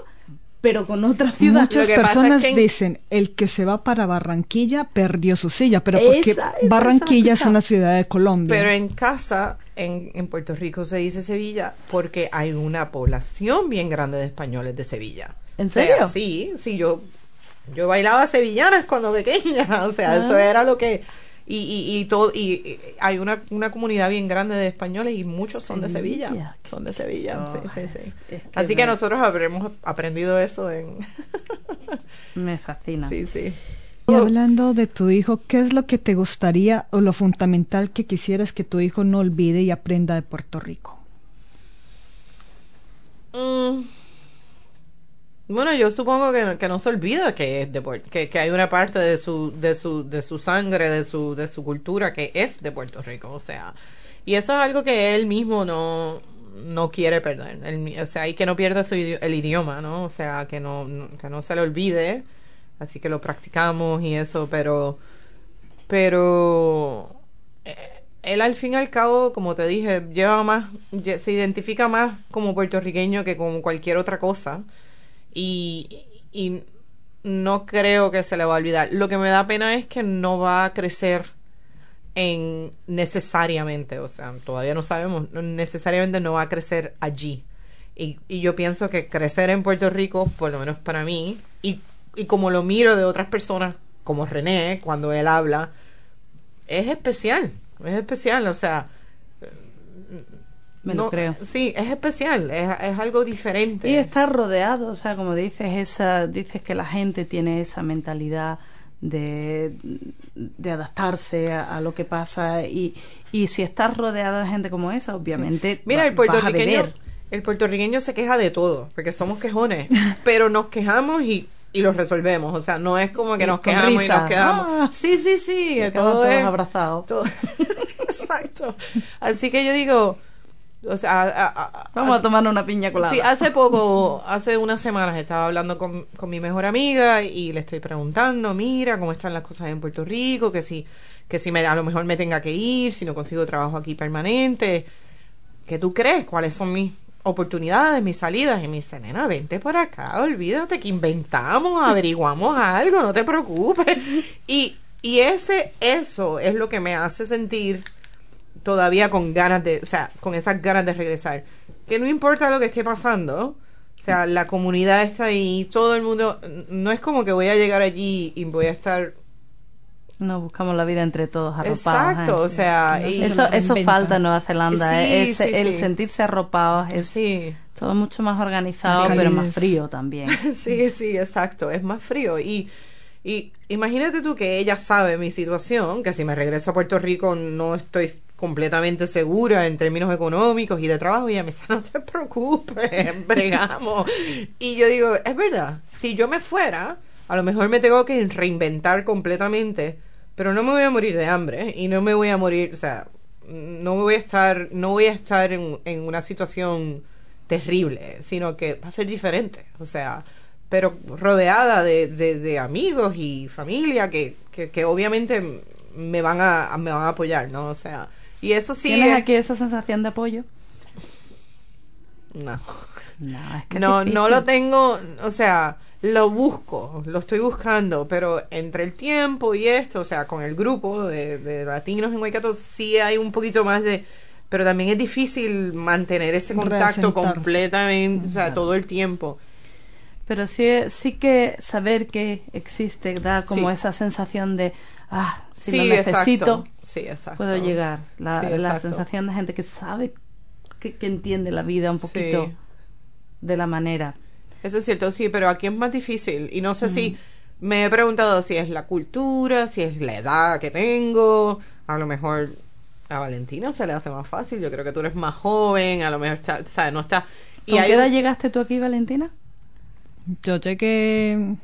pero con otra ciudad. Muchas Lo que pasa personas es que en- dicen, el que se va para Barranquilla perdió su silla, pero porque Esa- esa- Barranquilla esa es una ciudad de Colombia. Pero en casa, en, en Puerto Rico se dice Sevilla porque hay una población bien grande de españoles de Sevilla. ¿En O sea, serio? sí, sí, yo, yo bailaba sevillanas cuando pequeña, o sea, eso Ah. era lo que... Y, y, y todo y, y hay una, una comunidad bien grande de españoles y muchos son de Sevilla Sevilla. son de Sevilla Oh, sí, sí, sí. es- es que así que nosotros habremos aprendido eso en Me fascina. sí sí Y hablando de tu hijo, ¿qué es lo que te gustaría o lo fundamental que quisieras que tu hijo no olvide y aprenda de Puerto Rico? Mm. Bueno, yo supongo que, que no se olvida que es de que, que hay una parte de su de su de su sangre, de su de su cultura que es de Puerto Rico, o sea, y eso es algo que él mismo no no quiere perder, mi- o sea, y que no pierda su idi- el idioma, ¿no? O sea, que no, no- que no se le olvide, así que lo practicamos y eso, pero pero eh, él al fin y al cabo, como te dije, lleva más, se identifica más como puertorriqueño que como cualquier otra cosa. Y, y no creo que se le va a olvidar. Lo que me da pena es que no va a crecer en necesariamente, o sea, todavía no sabemos, necesariamente no va a crecer allí. Y, y yo pienso que crecer en Puerto Rico, por lo menos para mí, y, y como lo miro de otras personas, como René, cuando él habla, es especial, es especial, o sea, Me lo creo. Sí, es especial, es, es algo diferente. Y estar rodeado, o sea, como dices, esa, dices que la gente tiene esa mentalidad de, de adaptarse a, a lo que pasa y, y si estás rodeado de gente como esa, obviamente Mira, va- el puertorriqueño, el puertorriqueño se queja de todo, porque somos quejones, pero nos quejamos y, y los resolvemos, o sea, no es como que nos con quejamos y nos quedamos. Ah. sí, sí, sí, todo todos es abrazados. todo- Exacto. Así que yo digo, o sea, a- a- a- Vamos a tomar una piña colada. Sí, hace poco, hace unas semanas estaba hablando con, con mi mejor amiga y le estoy preguntando, mira, cómo están las cosas en Puerto Rico, que si, que si me, a lo mejor me tenga que ir, si no consigo trabajo aquí permanente. ¿Qué tú crees? ¿Cuáles son mis oportunidades, mis salidas? Y me dice, nena, vente por acá, olvídate que inventamos, averiguamos algo, no te preocupes. Y, y ese, eso es lo que me hace sentir todavía con ganas de, o sea, con esas ganas de regresar. Que no importa lo que esté pasando, o sea, la comunidad está ahí, todo el mundo, no es como que voy a llegar allí y voy a estar Nos buscamos la vida entre todos arropados. Exacto, ¿eh? o sea, No y- Eso, eso falta en Nueva Zelanda, Sí, ¿eh? Es- sí, el sí. sentirse arropados es sí, todo mucho más organizado, Sí. pero más frío también. sí, sí, exacto, es más frío y y imagínate tú que ella sabe mi situación, que si me regreso a Puerto Rico no estoy completamente segura en términos económicos y de trabajo, y ella me dice, no te preocupes, bregamos. y yo digo, es verdad, si yo me fuera, a lo mejor me tengo que reinventar completamente, pero no me voy a morir de hambre y no me voy a morir, o sea, no voy a estar, no voy a estar en, en una situación terrible, sino que va a ser diferente, o sea, pero rodeada de, de, de amigos y familia que, que, que obviamente me van a me van a apoyar, ¿no? O sea, y eso sí ¿Tienes es- aquí esa sensación de apoyo? no. No, es que es No, lo tengo, o sea, lo busco, lo estoy buscando, pero entre el tiempo y esto, o sea, con el grupo de, de latinos en Waikato sí hay un poquito más de, pero también es difícil mantener ese contacto completamente, o sea, todo el tiempo. Pero sí, sí que saber que existe da como Sí. esa sensación de, ah, si sí, lo necesito, exacto. Sí, exacto. puedo llegar. La, sensación de gente que sabe, que, que entiende la vida un poquito de la manera. Eso es cierto, sí, pero aquí es más difícil. Y no sé si me he preguntado si es la cultura, si es la edad que tengo. A lo mejor a Valentina se le hace más fácil. Yo creo que tú eres más joven, a lo mejor está, o sea, no está. ¿Con hay qué un- edad llegaste tú aquí, Valentina? Yo llegué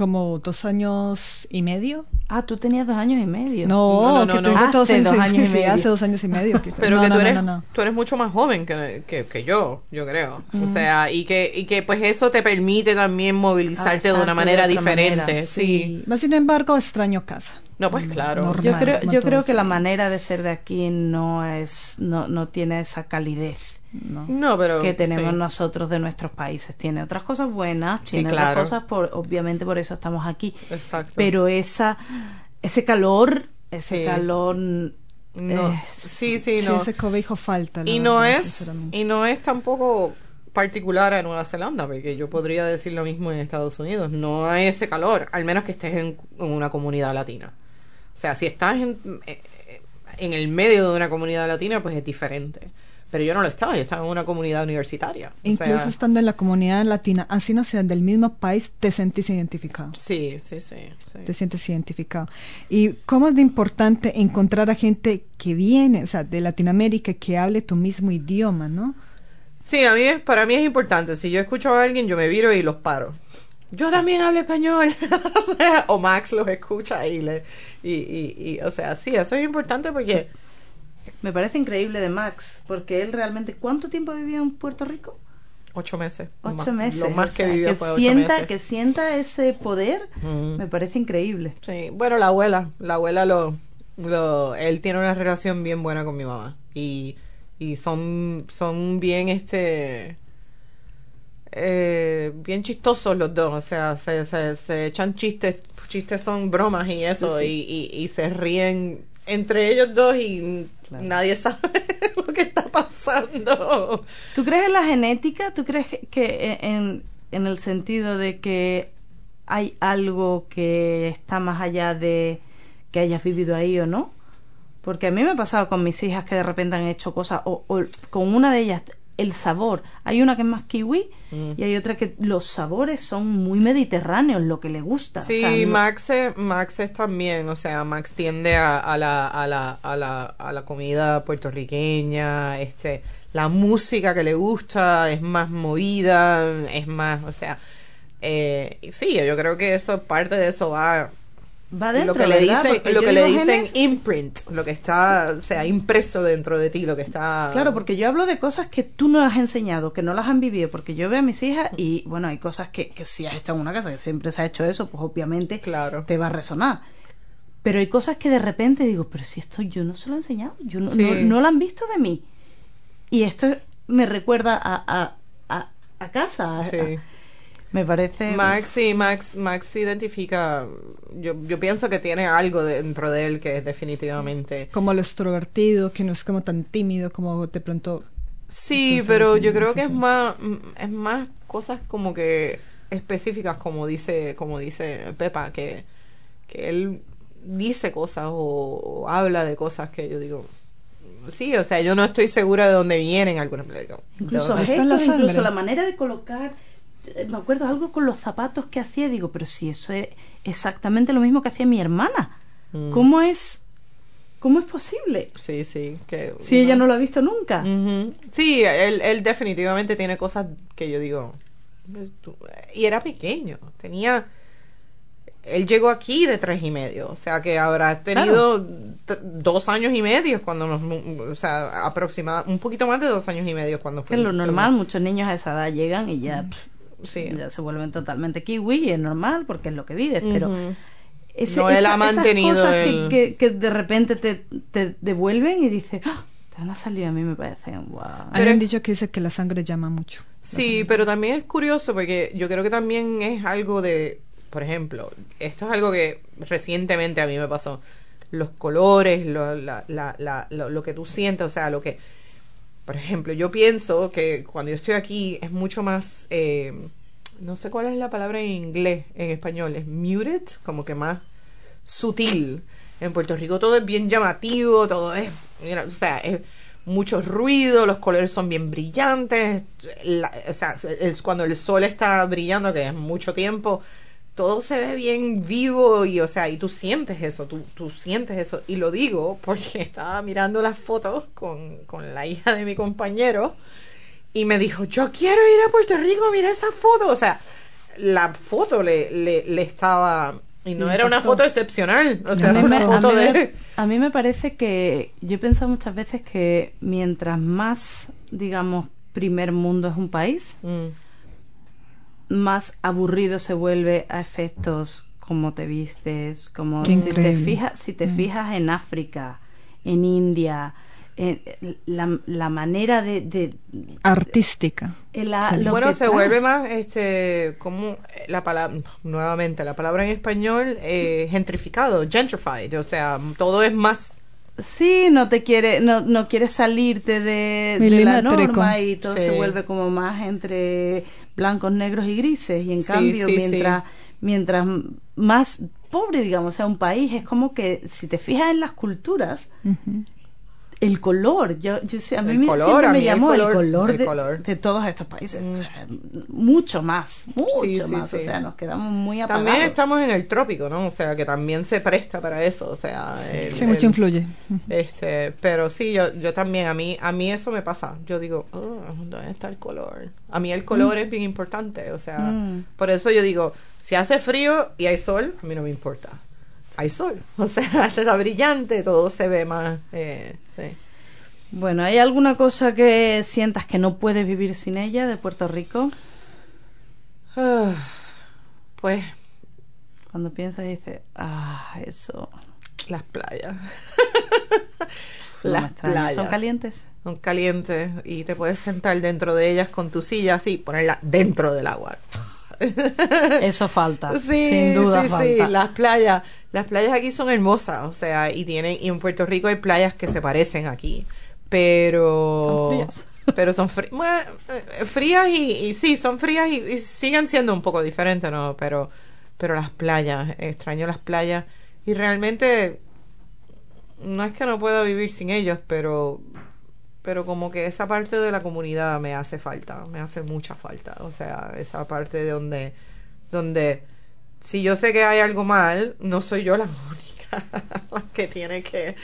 como dos años y medio. Ah, tú tenías dos años y medio. No, No, no, que no, tengo dos Hace años, dos y- años y sí, medio. hace dos años y medio. que- Pero no, que no, tú no, eres, no, no. tú eres mucho más joven que, que, que yo, yo creo. O sea, y que, y que pues eso te permite también movilizarte de una manera de diferente. manera, sí. Más sin embargo, extraño casa. No, pues claro. Normal. Yo creo, yo creo que la sí. manera de ser de aquí no es, no, no tiene esa calidez No. No, pero que tenemos sí. nosotros de nuestros países. Tiene otras cosas buenas, Sí, tiene claro. otras cosas, por, obviamente por eso estamos aquí. Exacto. Pero esa, ese calor, ese Sí. calor, no, es- sí, sí, Sí, no. ese cobijo falta. y no verdad, es y no es tampoco particular a Nueva Zelanda porque yo podría decir lo mismo en Estados Unidos no hay ese calor al menos que estés en, en una comunidad latina o sea si estás en, eh, en el medio de una comunidad latina pues es diferente pero yo no lo estaba yo estaba en una comunidad universitaria o Incluso sea, estando en la comunidad latina, así no sean del mismo país, te sentís identificado. sí sí sí, sí. Te sientes identificado. ¿Y cómo es de importante encontrar a gente que viene, o sea, de Latinoamérica, que hable tu mismo idioma, ¿no? Sí, a mí es, para mí es importante. Si yo escucho a alguien, yo me viro y los paro. Yo también hablo español. o, sea, o Max los escucha y le y, y, y, o sea, sí, eso es importante porque me parece increíble de Max, porque él realmente, ¿cuánto tiempo vivió en Puerto Rico? ocho meses. Ocho meses. Lo más o que vivió que fue ocho sienta, meses. que sienta ese poder, Mm. me parece increíble. Sí, bueno, la abuela, la abuela lo, lo, él tiene una relación bien buena con mi mamá y, y son, son bien, este, eh, bien chistosos los dos, o sea, se, se, se echan chistes, chistes son bromas y eso, Sí. y, y, y se ríen entre ellos dos y nadie sabe lo que está pasando. ¿Tú crees en la genética? ¿Tú crees que- que en, en el sentido de que hay algo que está más allá de que hayas vivido ahí o no? Porque a mí me ha pasado con mis hijas que de repente han hecho cosas, o, o con una de ellas, el sabor. Hay una que es más kiwi Mm. y hay otra que los sabores son muy mediterráneos, lo que le gusta. o Sí, sea, no- Max, es, Max es también, o sea, Max tiende a, a la, a, la, a, la, a la comida puertorriqueña, este, la música que le gusta es más movida, es más, o sea, eh, sí, yo creo que eso, parte de eso va Va dentro, lo que le ¿verdad? dicen, Porque lo que le dicen genes- imprint, lo que está, o sea, impreso dentro de ti, lo que está Claro, porque yo hablo de cosas que tú no has enseñado, que no las han vivido, porque yo veo a mis hijas y, bueno, hay cosas que, que si has estado en una casa que siempre se ha hecho eso, pues obviamente Claro. te va a resonar. Pero hay cosas que de repente digo, pero si esto yo no se lo he enseñado, yo no, Sí. no, no lo han visto de mí. Y esto me recuerda a, a, a, a casa. Sí. Me parece... Max sí, Max, Max identifica, yo, yo pienso que tiene algo dentro de él que es definitivamente Como lo extrovertido, que no es como tan tímido como de pronto... Sí, Entonces, pero yo creo que es más es más cosas como que específicas como dice como dice Pepa que que él dice cosas o, o habla de cosas que yo digo sí, o sea, yo no estoy segura de dónde vienen ¿de Incluso gestos, incluso la manera de colocar. Me acuerdo algo con los zapatos que hacía, digo, pero si eso es exactamente lo mismo que hacía mi hermana. Mm. ¿Cómo es cómo es posible? Sí, sí, que Si ella no lo ha visto nunca. Sí, él, él definitivamente tiene cosas que yo digo. Y era pequeño, tenía. Él llegó aquí de tres y medio, o sea que habrá tenido dos años y medio cuando nos. O sea, aproximadamente. Un poquito más de dos años y medio cuando fue. es lo normal, muchos niños a esa edad llegan y ya, pff, Sí. ya se vuelven totalmente kiwi y es normal porque es lo que vives, pero Ujú. ese- No, él esa- ha mantenido esas cosas que- el- que, que de repente te, te devuelven y dices, ¡Ah! te van a salir a mí me parecen, wow. Pero- han dicho que dice que la sangre llama mucho. Sí, pero también es curioso porque yo creo que también es algo de, por ejemplo, esto es algo que recientemente a mí me pasó. Los colores, lo, la, la, la- lo, lo que tú sientes, o sea, lo que, por ejemplo, yo pienso que cuando yo estoy aquí es mucho más, eh, no sé cuál es la palabra en inglés, en español, es muted, como que más sutil. En Puerto Rico todo es bien llamativo, todo es, mira, o sea, es mucho ruido, los colores son bien brillantes, la- o sea, el- cuando el sol está brillando, que es mucho tiempo, todo se ve bien vivo y, o sea, y tú sientes eso, tú, tú sientes eso. Y lo digo porque estaba mirando las fotos con, con la hija de mi compañero y me dijo, yo quiero ir a Puerto Rico, mira esa foto. O sea, la foto le, le, le estaba... Y no era una foto excepcional, o sea, a, era me, una a foto me- de... a mí me parece que yo he pensado muchas veces que mientras más, digamos, primer mundo es un país, Mm, más aburrido se vuelve a efectos como te vistes, como Qué si te fijas, si te Mm. fijas en África, en India, en la, la manera de, de- Artística. en la- Sí. lo bueno, que se trae. vuelve más, este, como la palabra, nuevamente, la palabra en español, eh, gentrificado, gentrified, o sea, todo es más... Sí, no te quiere, no, no quieres salirte de, de la norma y todo Sí. se vuelve como más entre blancos, negros y grises. Y en Sí, cambio, sí, mientras, mientras más pobre, digamos, sea un país, es como que si te fijas en las culturas. El color, yo, yo sé, a mí El me, color, siempre a me mí llamó el color, de, color. Mm. de todos estos países. O sea, mucho más, mucho Sí, sí, más. sí. O sea, nos quedamos muy apagados. También estamos en el trópico, ¿no? O sea, que también se presta para eso, o sea... el- Sí, mucho el- influye. Este, pero sí, yo, yo también, a mí, a mí eso me pasa. Yo digo, "Oh, ¿dónde está el color? A mí el color es bien importante, o sea, Mm. por eso yo digo, si hace frío y hay sol, a mí no me importa. Hay sol, o sea, está brillante, todo se ve más, eh, sí. Bueno, ¿hay alguna cosa que sientas que no puedes vivir sin ella de Puerto Rico? Ah, pues Cuando piensas dices, ah, eso. las playas. las playas. ¿Son calientes? Son calientes y te puedes sentar dentro de ellas con tu silla así, ponerla dentro del agua. Eso falta. Sí, sin duda sí, falta. sí, las playas, las playas aquí son hermosas, o sea, y tienen, y en Puerto Rico hay playas que se parecen aquí, pero Son frías. pero son bueno, eh, frías y, y sí, son frías y, y siguen siendo un poco diferentes, ¿no? Pero, pero las playas, extraño las playas y realmente no es que no pueda vivir sin ellos, pero pero como que esa parte de la comunidad me hace falta, me hace mucha falta, o sea, esa parte de donde donde si yo sé que hay algo mal, no soy yo la única la que tiene que,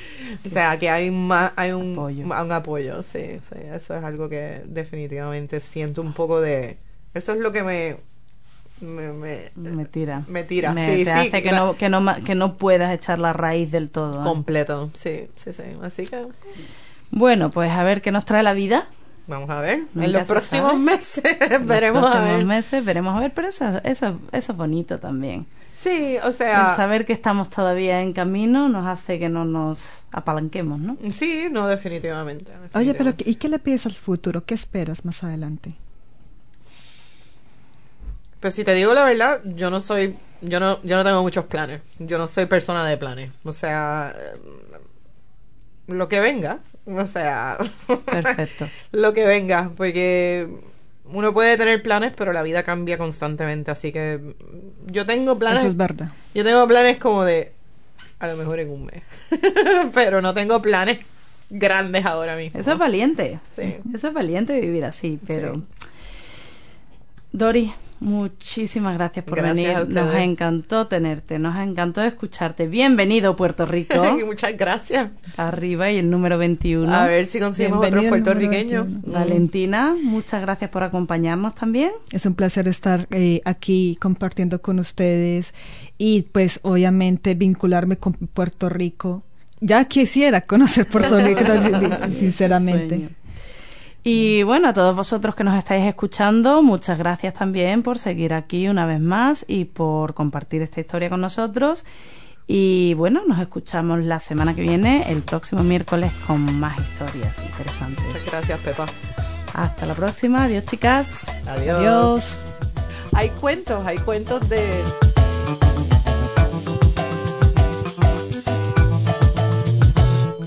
o sea, que hay más, hay un Apoyo. un apoyo, sí, sí, eso es algo que definitivamente siento un poco de, eso es lo que me me, me, Me tira. me tira, Me- sí, te sí, hace que no, que, no, que no puedas echar la raíz del todo. ¿eh? completo, sí, sí, sí, así que Bueno, pues a ver qué nos trae la vida. Vamos a ver, Nunca en los próximos sabe. meses En veremos los a próximos ver. meses veremos a ver, pero eso, eso, eso es bonito también. Sí, o sea, El saber que estamos todavía en camino nos hace que no nos apalanquemos, ¿no? sí, no, definitivamente. Oye, pero definitivamente. ¿y qué le pides al futuro? ¿Qué esperas más adelante? Pues si te digo la verdad, yo no soy, yo no, yo no tengo muchos planes. Yo no soy persona de planes. O sea, eh, lo que venga. O sea, Perfecto. lo que venga, porque uno puede tener planes, pero la vida cambia constantemente. Así que yo tengo planes. Eso es verdad. Yo tengo planes como de, a lo mejor en un mes, pero no tengo planes grandes ahora mismo. Eso es valiente. Sí. Eso es valiente vivir así, pero... Sí. Dori, muchísimas gracias por Gracias venir. Nos encantó tenerte, nos encantó escucharte. Bienvenido, Puerto Rico. Muchas gracias. Arriba y el número 21. A ver si conseguimos otros Bienvenido puertorriqueños. 21. Mm. Valentina, muchas gracias por acompañarnos también. Es un placer estar eh, aquí compartiendo con ustedes y pues obviamente vincularme con Puerto Rico. Ya quisiera conocer Puerto Rico, sinceramente. Y bueno, a todos vosotros que nos estáis escuchando, muchas gracias también por seguir aquí una vez más y por compartir esta historia con nosotros. Y bueno, nos escuchamos la semana que viene, el próximo miércoles, con más historias Muchas interesantes. gracias, Pepa. Hasta la próxima. Adiós, chicas. Adiós. Adiós. Hay cuentos, hay cuentos de...